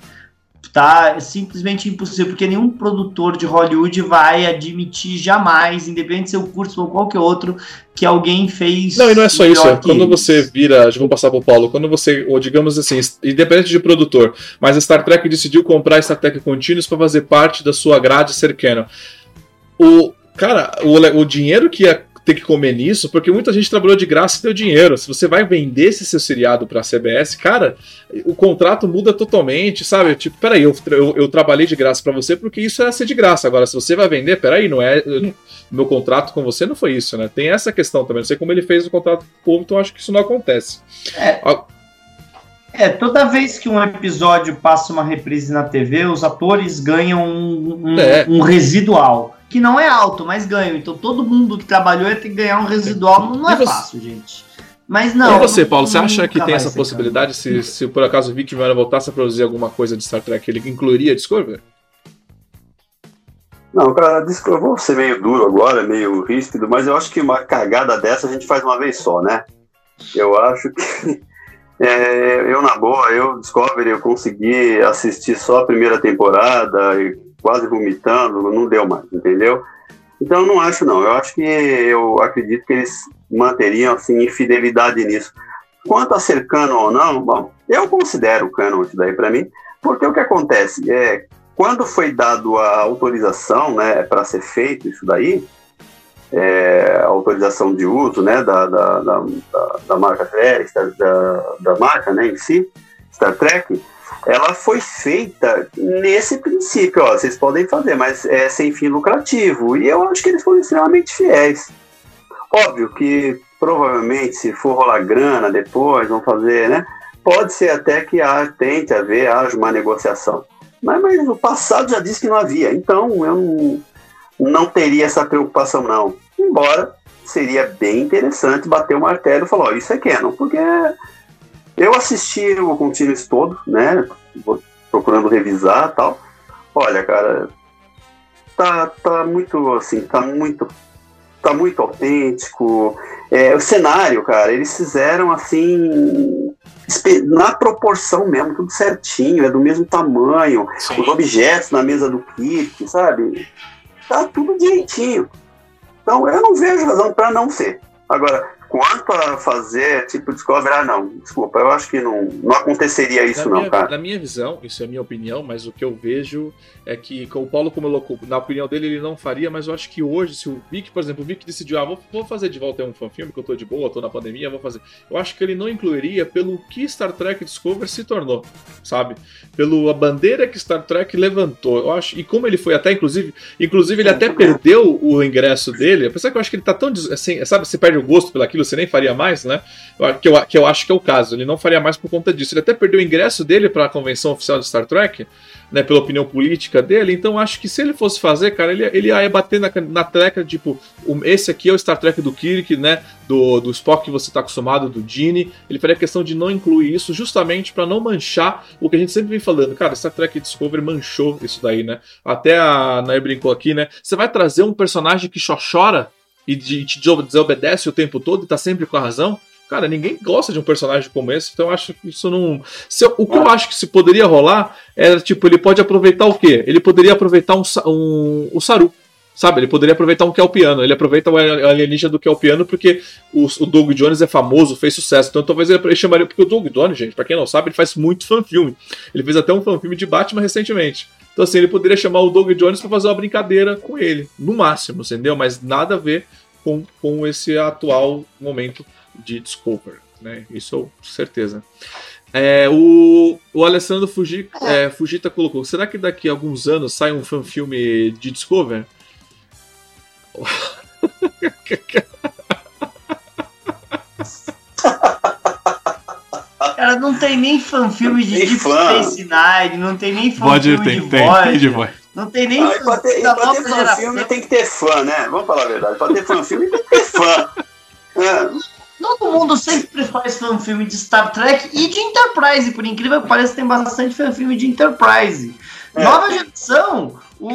S4: Tá? É simplesmente impossível, porque nenhum produtor de Hollywood vai admitir jamais, independente se eu curso ou qualquer outro, que alguém fez.
S2: Não, e não é só isso. É quando você vira. Vou passar pro Paulo. Quando você, ou digamos assim, independente de produtor, mas a Star Trek decidiu comprar Star Trek Continuous para fazer parte da sua grade ser canon. O, Cara, o, o dinheiro que ia ter que comer nisso, porque muita gente trabalhou de graça e deu dinheiro. Se você vai vender esse seu seriado pra CBS, cara, o contrato muda totalmente, sabe? Tipo, peraí, eu, eu, eu trabalhei de graça para você porque isso é ser de graça. Agora, se você vai vender, peraí, não é. Meu contrato com você não foi isso, né? Tem essa questão também. Não sei como ele fez o contrato com o povo, então acho que isso não acontece.
S4: É. É, toda vez que um episódio passa uma reprise na TV, os atores ganham um, um, é. um residual que não é alto, mas ganho. Então todo mundo que trabalhou ia ter que ganhar um residual. Não é fácil, gente. Mas não.
S2: E você, Paulo, você acha que tem essa possibilidade? Se, se por acaso o Vic Vieira voltasse a produzir alguma coisa de Star Trek, ele incluiria Discovery?
S3: Não, cara, eu vou ser meio duro agora, meio ríspido, mas eu acho que uma cagada dessa a gente faz uma vez só, né? Eu acho que. É, eu, na boa, eu Discovery, eu consegui assistir só a primeira temporada e quase vomitando, não deu mais, entendeu? Então eu não acho não, eu acho que eu acredito que eles manteriam assim infidelidade nisso. Quanto a ser canon ou não, bom, eu considero canon isso daí para mim, porque o que acontece é quando foi dado a autorização, né, para ser feito isso daí, é, a autorização de uso, né, da, da, da, da marca da, da marca, né, em si, Star Trek, ela foi feita nesse princípio, ó, vocês podem fazer, mas é sem fim lucrativo. E eu acho que eles foram extremamente fiéis. Óbvio que provavelmente se for rolar grana depois, vão fazer, né? Pode ser até que há, tente haver, haja uma negociação. Mas, mas o passado já disse que não havia, então eu não, não teria essa preocupação não. Embora seria bem interessante bater o martelo e falar, ó, isso é canon, porque eu assisti o Continuous todo, né? Procurando revisar tal. Olha, cara, tá, tá muito assim, tá muito tá muito autêntico. É, o cenário, cara, eles fizeram assim na proporção mesmo, tudo certinho, é do mesmo tamanho, Sim. os objetos na mesa do kit, sabe? Tá tudo direitinho. Então eu não vejo razão para não ser. Agora, Quanto a fazer tipo Discovery, ah, não, desculpa, eu acho que não, não aconteceria isso,
S2: na
S3: não, cara.
S2: Na minha visão, isso é a minha opinião, mas o que eu vejo é que, como o Paulo colocou, na opinião dele, ele não faria, mas eu acho que hoje, se o Vic, por exemplo, o Vic decidiu, ah, vou, vou fazer de volta um fanfilme, que eu tô de boa, tô na pandemia, vou fazer. Eu acho que ele não incluiria pelo que Star Trek Discovery se tornou, sabe? Pela bandeira que Star Trek levantou. Eu acho, e como ele foi até, inclusive, inclusive ele até perdeu o ingresso dele, apesar que eu acho que ele tá tão, assim, sabe, você perde o gosto pelaquilo, você nem faria mais, né? Que eu, que eu acho que é o caso. Ele não faria mais por conta disso. Ele até perdeu o ingresso dele para a convenção oficial de Star Trek, né? Pela opinião política dele. Então acho que se ele fosse fazer, cara, ele, ele ia bater na, na treca, tipo, esse aqui é o Star Trek do Kirk, né? Do, do Spock que você está acostumado, do Gene. Ele faria questão de não incluir isso, justamente para não manchar o que a gente sempre vem falando. Cara, Star Trek Discovery manchou isso daí, né? Até a Nair brincou aqui, né? Você vai trazer um personagem que só chora e te desobedece o tempo todo e tá sempre com a razão. Cara, ninguém gosta de um personagem como esse, então eu acho que isso não. Se, o que eu acho que se poderia rolar era, tipo, ele pode aproveitar o quê? Ele poderia aproveitar um, um, o Saru. Sabe, ele poderia aproveitar um Kelpiano. Ele aproveita o alienígena do Kelpiano porque o, o Doug Jones é famoso, fez sucesso. Então talvez ele, ele chamaria. Porque o Doug Jones, gente, pra quem não sabe, ele faz muito fanfilme. Ele fez até um fanfilme de Batman recentemente. Então, assim, ele poderia chamar o Doug Jones para fazer uma brincadeira com ele, no máximo, entendeu? Mas nada a ver com, com esse atual momento de Discover, né? Isso certeza. É, o, o Alessandro Fuji, é, Fujita colocou: será que daqui a alguns anos sai um fanfilme de Discover?
S4: Cara, não tem nem fanfilme de Deep. Space Nine, não tem nem
S2: Pode,
S4: fanfilme
S2: tem,
S4: de
S2: tem,
S4: Voyager,
S2: tem de.
S4: Não tem nem
S3: Ah, e pra ter,
S4: da
S3: pra
S4: nova
S3: ter fanfilme
S4: geração.
S3: tem que ter fã, né? Vamos falar a verdade. Pra ter fanfilme tem que ter fã. É.
S4: Todo mundo sempre faz fanfilme de Star Trek e de Enterprise, por incrível que pareça, tem bastante fanfilme de Enterprise.
S3: É.
S4: Nova geração, o-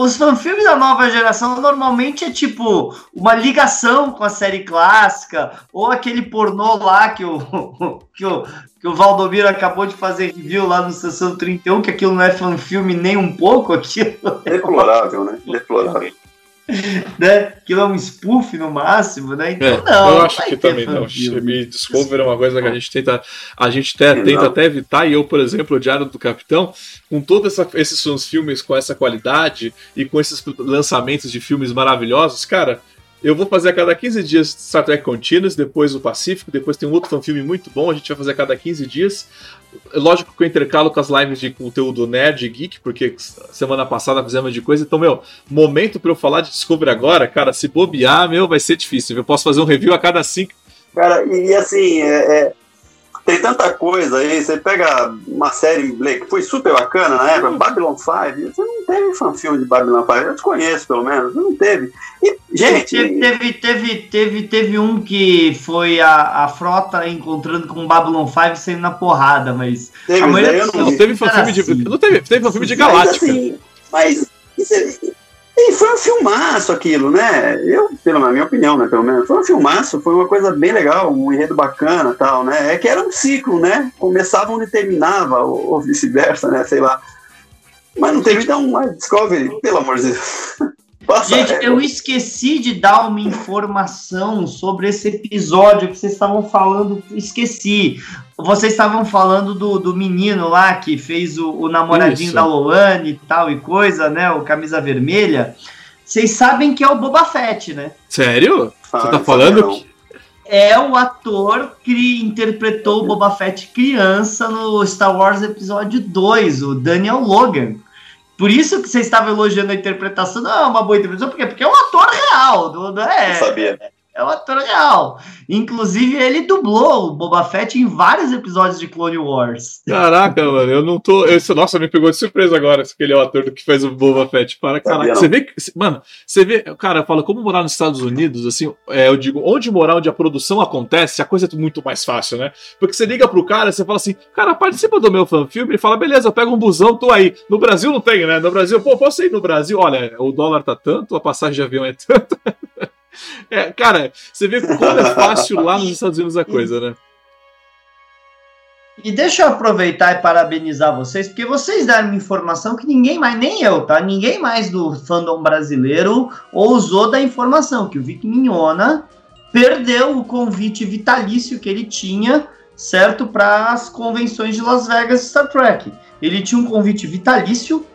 S4: o- os fanfilmes da nova geração normalmente é tipo uma ligação com a série clássica, ou aquele pornô lá que o, que o, que o Valdomiro acabou de fazer review lá no Sessão 31, que aquilo não é fanfilme nem um pouco, aquilo
S3: Deplorável, né? Deplorável.
S4: né? Aquilo é um spoof no máximo, né? Então,
S2: É,
S4: não.
S2: eu acho que também não. Me Discover é uma coisa que a gente tenta, a gente te- tenta até evitar. E eu, por exemplo, o Diário do Capitão, com todos esses filmes com essa qualidade e com esses lançamentos de filmes maravilhosos, cara. Eu vou fazer a cada 15 dias Star Trek Continuous, depois o Pacífico, depois tem um outro fanfilme muito bom, a gente vai fazer a cada 15 dias. Lógico que eu intercalo com as lives de conteúdo nerd geek, porque semana passada fizemos de coisa. Então, meu, momento pra eu falar de Discovery agora, cara, se bobear, meu, vai ser difícil. Eu posso fazer um review a cada cinco.
S3: Cara, e assim, é- é, tem tanta coisa aí. Você pega uma série Blake, que foi super bacana na época, Babylon 5. Você não teve fanfilme de Babylon 5. Eu desconheço, pelo menos. Você não teve. E, gente,
S4: Teve, teve, teve, teve, teve um que foi a, a frota encontrando com o Babylon 5 saindo na porrada, mas.
S3: teve,
S4: a maioria
S3: não
S2: Não teve fanfilme de. Não teve, teve fanfilme de
S3: Mas,
S2: Galáctica.
S3: assim, mas isso é- e foi um filmaço aquilo, né? Eu, pelo na minha opinião, né? Pelo menos, foi um filmaço, foi uma coisa bem legal, um enredo bacana tal, né? É que era um ciclo, né? Começava onde terminava, ou, ou vice-versa, né? Sei lá. Mas não teve então uma Discovery, pelo amor de Deus. Passa
S4: Gente, eu esqueci de dar uma informação sobre esse episódio que vocês estavam falando. Esqueci. Vocês estavam falando do, do menino lá que fez o, o namoradinho
S2: Isso.
S4: da Loane e tal e coisa, né? O camisa vermelha. Vocês sabem que é o Boba Fett, né?
S2: Sério?
S3: Ah,
S2: Você tá falando que.
S4: é o ator que interpretou o Boba Fett criança no Star Wars Episódio 2, o Daniel Logan. Por isso que você estava elogiando a interpretação, não é uma boa interpretação, por quê? Porque é um ator real, não, é,
S3: Não sabia.
S4: É um ator real. Inclusive, ele dublou o Boba Fett em vários episódios de Clone Wars.
S2: Caraca, mano, eu não tô. eu- nossa, me pegou de surpresa agora, que ele é o ator que fez o Boba Fett. Para, caraca. Você vê que. Mano, você vê. Cara, fala, como morar nos Estados Unidos, assim, é, eu digo, onde morar, onde a produção acontece, a coisa é muito mais fácil, né? Porque você liga pro cara, você fala assim, cara, participa do meu fanfilme, ele fala, beleza, eu pego um busão, tô aí. No Brasil não tem, né? No Brasil, pô, posso ir no Brasil? Olha, o dólar tá tanto, a passagem de avião é tanto. É, cara, você vê como é fácil lá nos Estados Unidos a coisa, né?
S4: E deixa eu aproveitar e parabenizar vocês, porque vocês deram uma informação que ninguém mais, nem eu, tá? Ninguém mais do fandom brasileiro ousou da informação, que o Vic Mignona perdeu o convite vitalício que ele tinha, certo? Para as convenções de Las Vegas Star Trek. Ele tinha um convite vitalício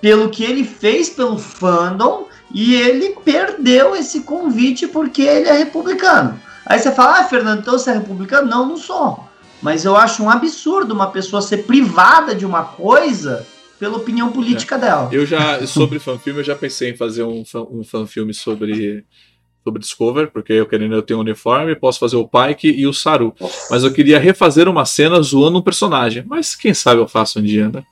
S4: pelo que ele fez pelo fandom e ele perdeu esse convite porque ele é republicano. Aí você fala, ah, Fernando, então você é republicano? Não, não sou. Mas eu acho um absurdo uma pessoa ser privada de uma coisa pela opinião política dela.
S2: Eu já, sobre fanfilme, eu já pensei em fazer um, um fanfilme sobre, sobre Discover, porque eu querendo eu tenho um uniforme, posso fazer o Pike e o Saru. Mas eu queria refazer uma cena zoando um personagem. Mas quem sabe eu faço um dia, né?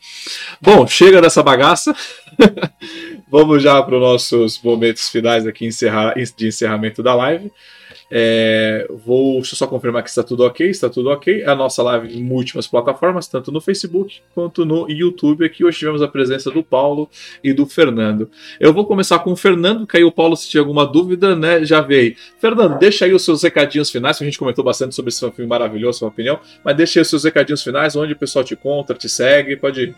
S2: Bom, chega dessa bagaça. Vamos já para os nossos momentos finais aqui encerrar, de encerramento da live. É, vou deixa eu só confirmar que está tudo ok, está tudo ok. A nossa live em múltiplas plataformas, tanto no Facebook quanto no YouTube. Aqui hoje tivemos a presença do Paulo e do Fernando. Eu vou começar com o Fernando, que aí o Paulo, se tiver alguma dúvida, né, já veio. Fernando, deixa aí os seus recadinhos finais, que a gente comentou bastante sobre esse filme maravilhoso, sua opinião, mas deixa aí os seus recadinhos finais, onde o pessoal te encontra, te segue, pode ir.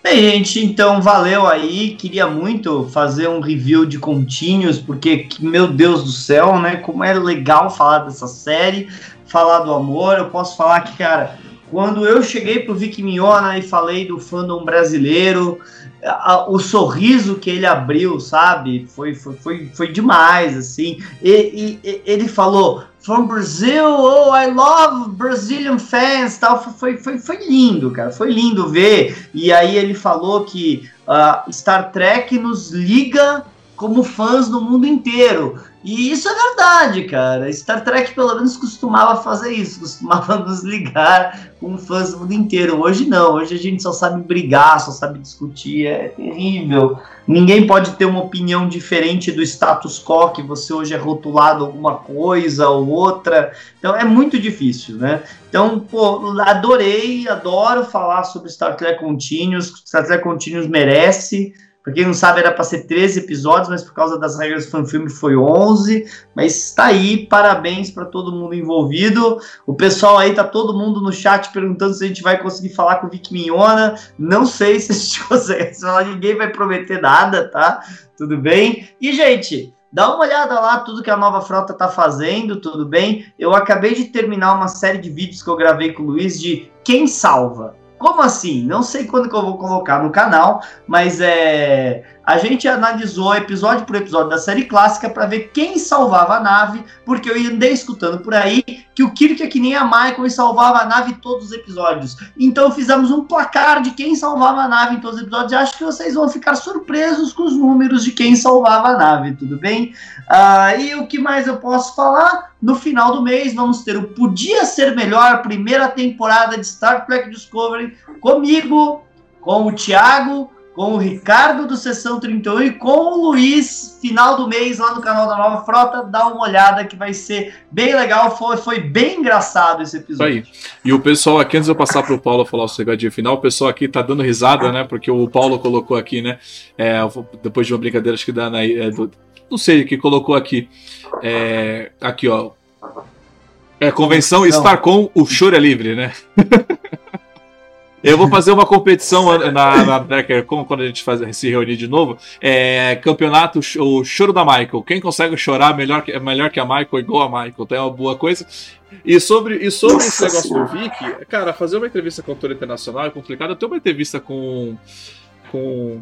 S4: Bem, gente, então valeu aí. Queria muito fazer um review de Contínuos, porque, meu Deus do céu, né? Como é legal falar dessa série, falar do amor. Eu posso falar que, cara, quando eu cheguei pro Vic Mignona e falei do fandom brasileiro, a, o sorriso que ele abriu, sabe? Foi, foi, foi, foi demais, assim. E, e, ele falou, from Brazil, oh, I love Brazilian fans, tal. Foi, foi, foi lindo, cara. Foi lindo ver. E aí ele falou que uh, Star Trek nos liga como fãs do mundo inteiro. E isso é verdade, cara. Star Trek pelo menos costumava fazer isso, costumava nos ligar com fãs do mundo inteiro. Hoje não, hoje a gente só sabe brigar, só sabe discutir, é terrível. Ninguém pode ter uma opinião diferente do status quo, que você hoje é rotulado alguma coisa ou outra. Então é muito difícil, né? Então, pô, adorei, adoro falar sobre Star Trek Continuous. Star Trek Continuous merece. Pra quem não sabe, era para ser 13 episódios, mas por causa das regras do fanfilme foi 11. Mas está aí, parabéns para todo mundo envolvido. O pessoal aí tá todo mundo no chat perguntando se a gente vai conseguir falar com o Vic Mignona. Não sei se a gente consegue falar, ninguém vai prometer nada, tá? Tudo bem? E, gente, Dá uma olhada lá, tudo que a nova frota tá fazendo, tudo bem? Eu acabei de terminar uma série de vídeos que eu gravei com o Luiz de Quem Salva. Como assim? Não sei quando que eu vou colocar no canal, mas é a gente analisou episódio por episódio da série clássica para ver quem salvava a nave, porque eu andei escutando por aí que o Kirk é que nem a Michael e salvava a nave em todos os episódios. Então fizemos um placar de quem salvava a nave em todos os episódios. Acho que vocês vão ficar surpresos com os números de quem salvava a nave, tudo bem? Ah, e o que mais eu posso falar? No final do mês vamos ter o Podia Ser Melhor, primeira temporada de Star Trek Discovery, comigo, com o Thiago, com o Ricardo do Sessão 31 e com o Luiz, final do mês, lá no canal da Nova Frota. Dá uma olhada que vai ser bem legal. Foi, foi bem engraçado esse episódio. Aí.
S2: E o pessoal aqui, antes de eu passar para o Paulo falar o segredinho final, o pessoal aqui tá dando risada, né? Porque o Paulo colocou aqui, né? É, depois de uma brincadeira, acho que dá na. É, do, não sei o que colocou aqui. É, aqui, ó. É, convenção estar com o Choro é Livre, né? Eu vou fazer uma competição na, na Tracker, como quando a gente faz, se reunir de novo. É, campeonato, o choro da Michael. Quem consegue chorar melhor melhor que a Michael, igual a Michael, então é uma boa coisa. E sobre, e sobre esse negócio do Vic, cara, fazer uma entrevista com o autor internacional é complicado. Eu tenho uma entrevista com. com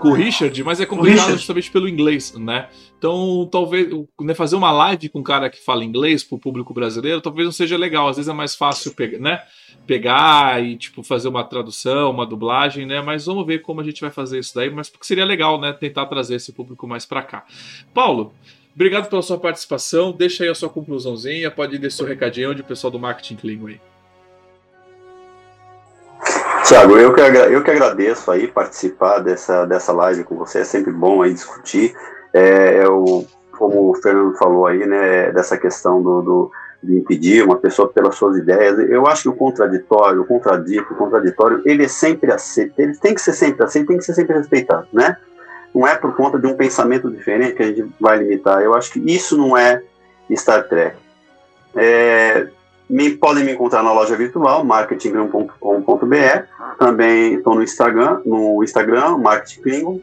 S2: com o Richard, mas é complicado justamente pelo inglês, né? Então, talvez né, fazer uma live com um cara que fala inglês para o público brasileiro, talvez não seja legal. Às vezes é mais fácil pegar, né? pegar e tipo fazer uma tradução, uma dublagem, né? Mas vamos ver como a gente vai fazer isso daí, mas porque seria legal, né, tentar trazer esse público mais para cá. Paulo, obrigado pela sua participação. Deixa aí a sua conclusãozinha, pode ir seu recadinho onde o pessoal do marketing Klingon aí.
S3: Tiago, eu que, eu que agradeço aí participar dessa, dessa live com você, é sempre bom aí discutir. É, eu, como o Fernando falou aí, né, dessa questão do, do de impedir uma pessoa pelas suas ideias. Eu acho que o contraditório, o contradito, o contraditório, ele é sempre aceito, ele tem que ser sempre aceito, tem que ser sempre respeitado, né? Não é por conta de um pensamento diferente que a gente vai limitar. Eu acho que isso não é Star Trek. É, me, podem me encontrar na loja virtual, marketing.com.br. Também estou no Instagram, no Instagram, Marketing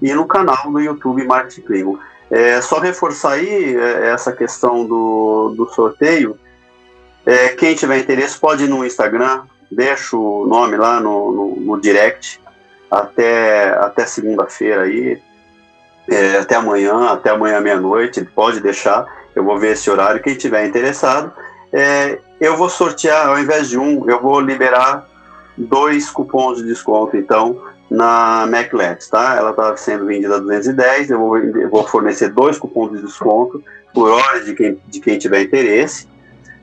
S3: e no canal do YouTube Marketing. É, só reforçar aí é, essa questão do, do sorteio. É, quem tiver interesse pode ir no Instagram, deixa o nome lá no, no, no direct até, até segunda-feira aí, é, até amanhã, até amanhã meia-noite, pode deixar, eu vou ver esse horário. Quem tiver interessado, é, eu vou sortear, ao invés de um, eu vou liberar dois cupons de desconto, então, na MacLabs, tá? Ela está sendo vendida a 210, eu vou, eu vou, fornecer dois cupons de desconto por hora de quem, de quem tiver interesse,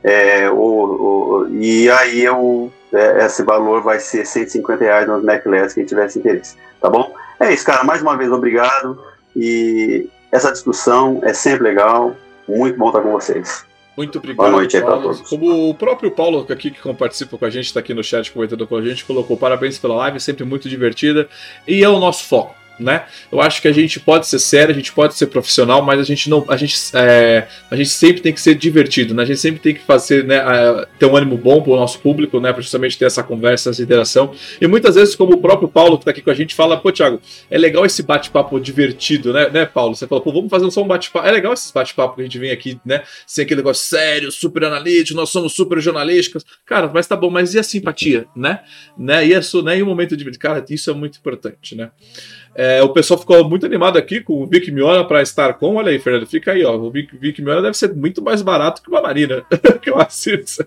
S3: é, o, o, e aí eu, é, esse valor vai ser 150 reais nas MacLabs quem tivesse interesse, tá bom? É isso, cara, mais uma vez obrigado, e essa discussão é sempre legal, muito bom estar com vocês.
S2: Muito obrigado. Boa noite Paulo. todos. Como o próprio Paulo aqui que participa com a gente, está aqui no chat comentando com a gente, colocou parabéns pela live, sempre muito divertida. E é o nosso foco. Né? Eu acho que a gente pode ser sério, a gente pode ser profissional, mas a gente não, a gente, é, a gente sempre tem que ser divertido, né? A gente sempre tem que fazer, né, ter um ânimo bom para o nosso público, né? Para justamente ter essa conversa, essa interação. E muitas vezes, como o próprio Paulo que está aqui com a gente fala, pô, Thiago, é legal esse bate-papo divertido, né, né, Paulo? Você fala, pô, vamos fazer só um bate-papo. É legal esses bate-papo que a gente vem aqui, né? Sem aquele negócio sério, super analítico, nós somos super jornalísticos. Cara, mas tá bom, mas e a simpatia, né? né? E, isso, né? e o momento de. Cara, isso é muito importante, né? É, o pessoal ficou muito animado aqui com o Vic Miona para estar com. Olha aí, Fernando, fica aí, ó. O Vic, Vic Miona deve ser muito mais barato que uma Marina, que o Assis.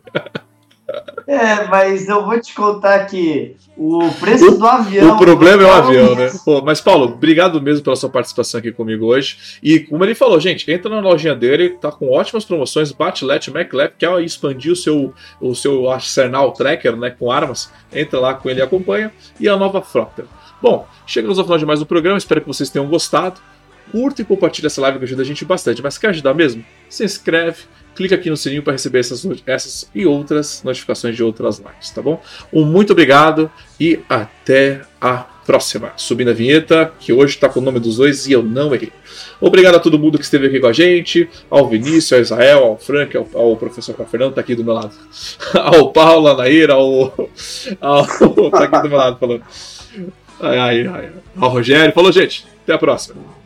S4: É, mas eu vou te contar que o preço do avião.
S2: O problema é o avião, né? Pô, mas, Paulo, obrigado mesmo pela sua participação aqui comigo hoje. E como ele falou, gente, entra na lojinha dele, tá com ótimas promoções. Batlet, MacLab, quer expandir o seu, o seu Arsenal Tracker, né? Com armas. Entra lá com ele e acompanha. E a nova frota. Bom, chegamos ao final de mais um programa. Espero que vocês tenham gostado. Curta e compartilha essa live que ajuda a gente bastante. Mas quer ajudar mesmo? Se inscreve clica aqui no sininho para receber essas, essas e outras notificações de outras lives, tá bom? Um muito obrigado e até a próxima. Subindo a vinheta, que hoje está com o nome dos dois e eu não errei. Obrigado a todo mundo que esteve aqui com a gente, ao Vinícius, ao Israel, ao Frank, ao, ao professor Fernando, tá aqui do meu lado, ao Paulo, a Naira, ao, ao tá aqui do meu lado falando, ai, ai, ai, Rogério. Falou, gente, até a próxima.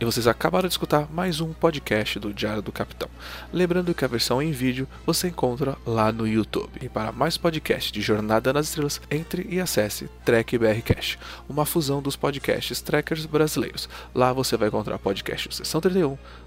S2: E vocês acabaram de escutar mais um podcast do Diário do Capitão. Lembrando que a versão em vídeo você encontra lá no YouTube. E para mais podcasts de Jornada nas Estrelas, entre e acesse Trek BR Cash, uma fusão dos podcasts trekkers brasileiros. Lá você vai encontrar podcasts Sessão 31,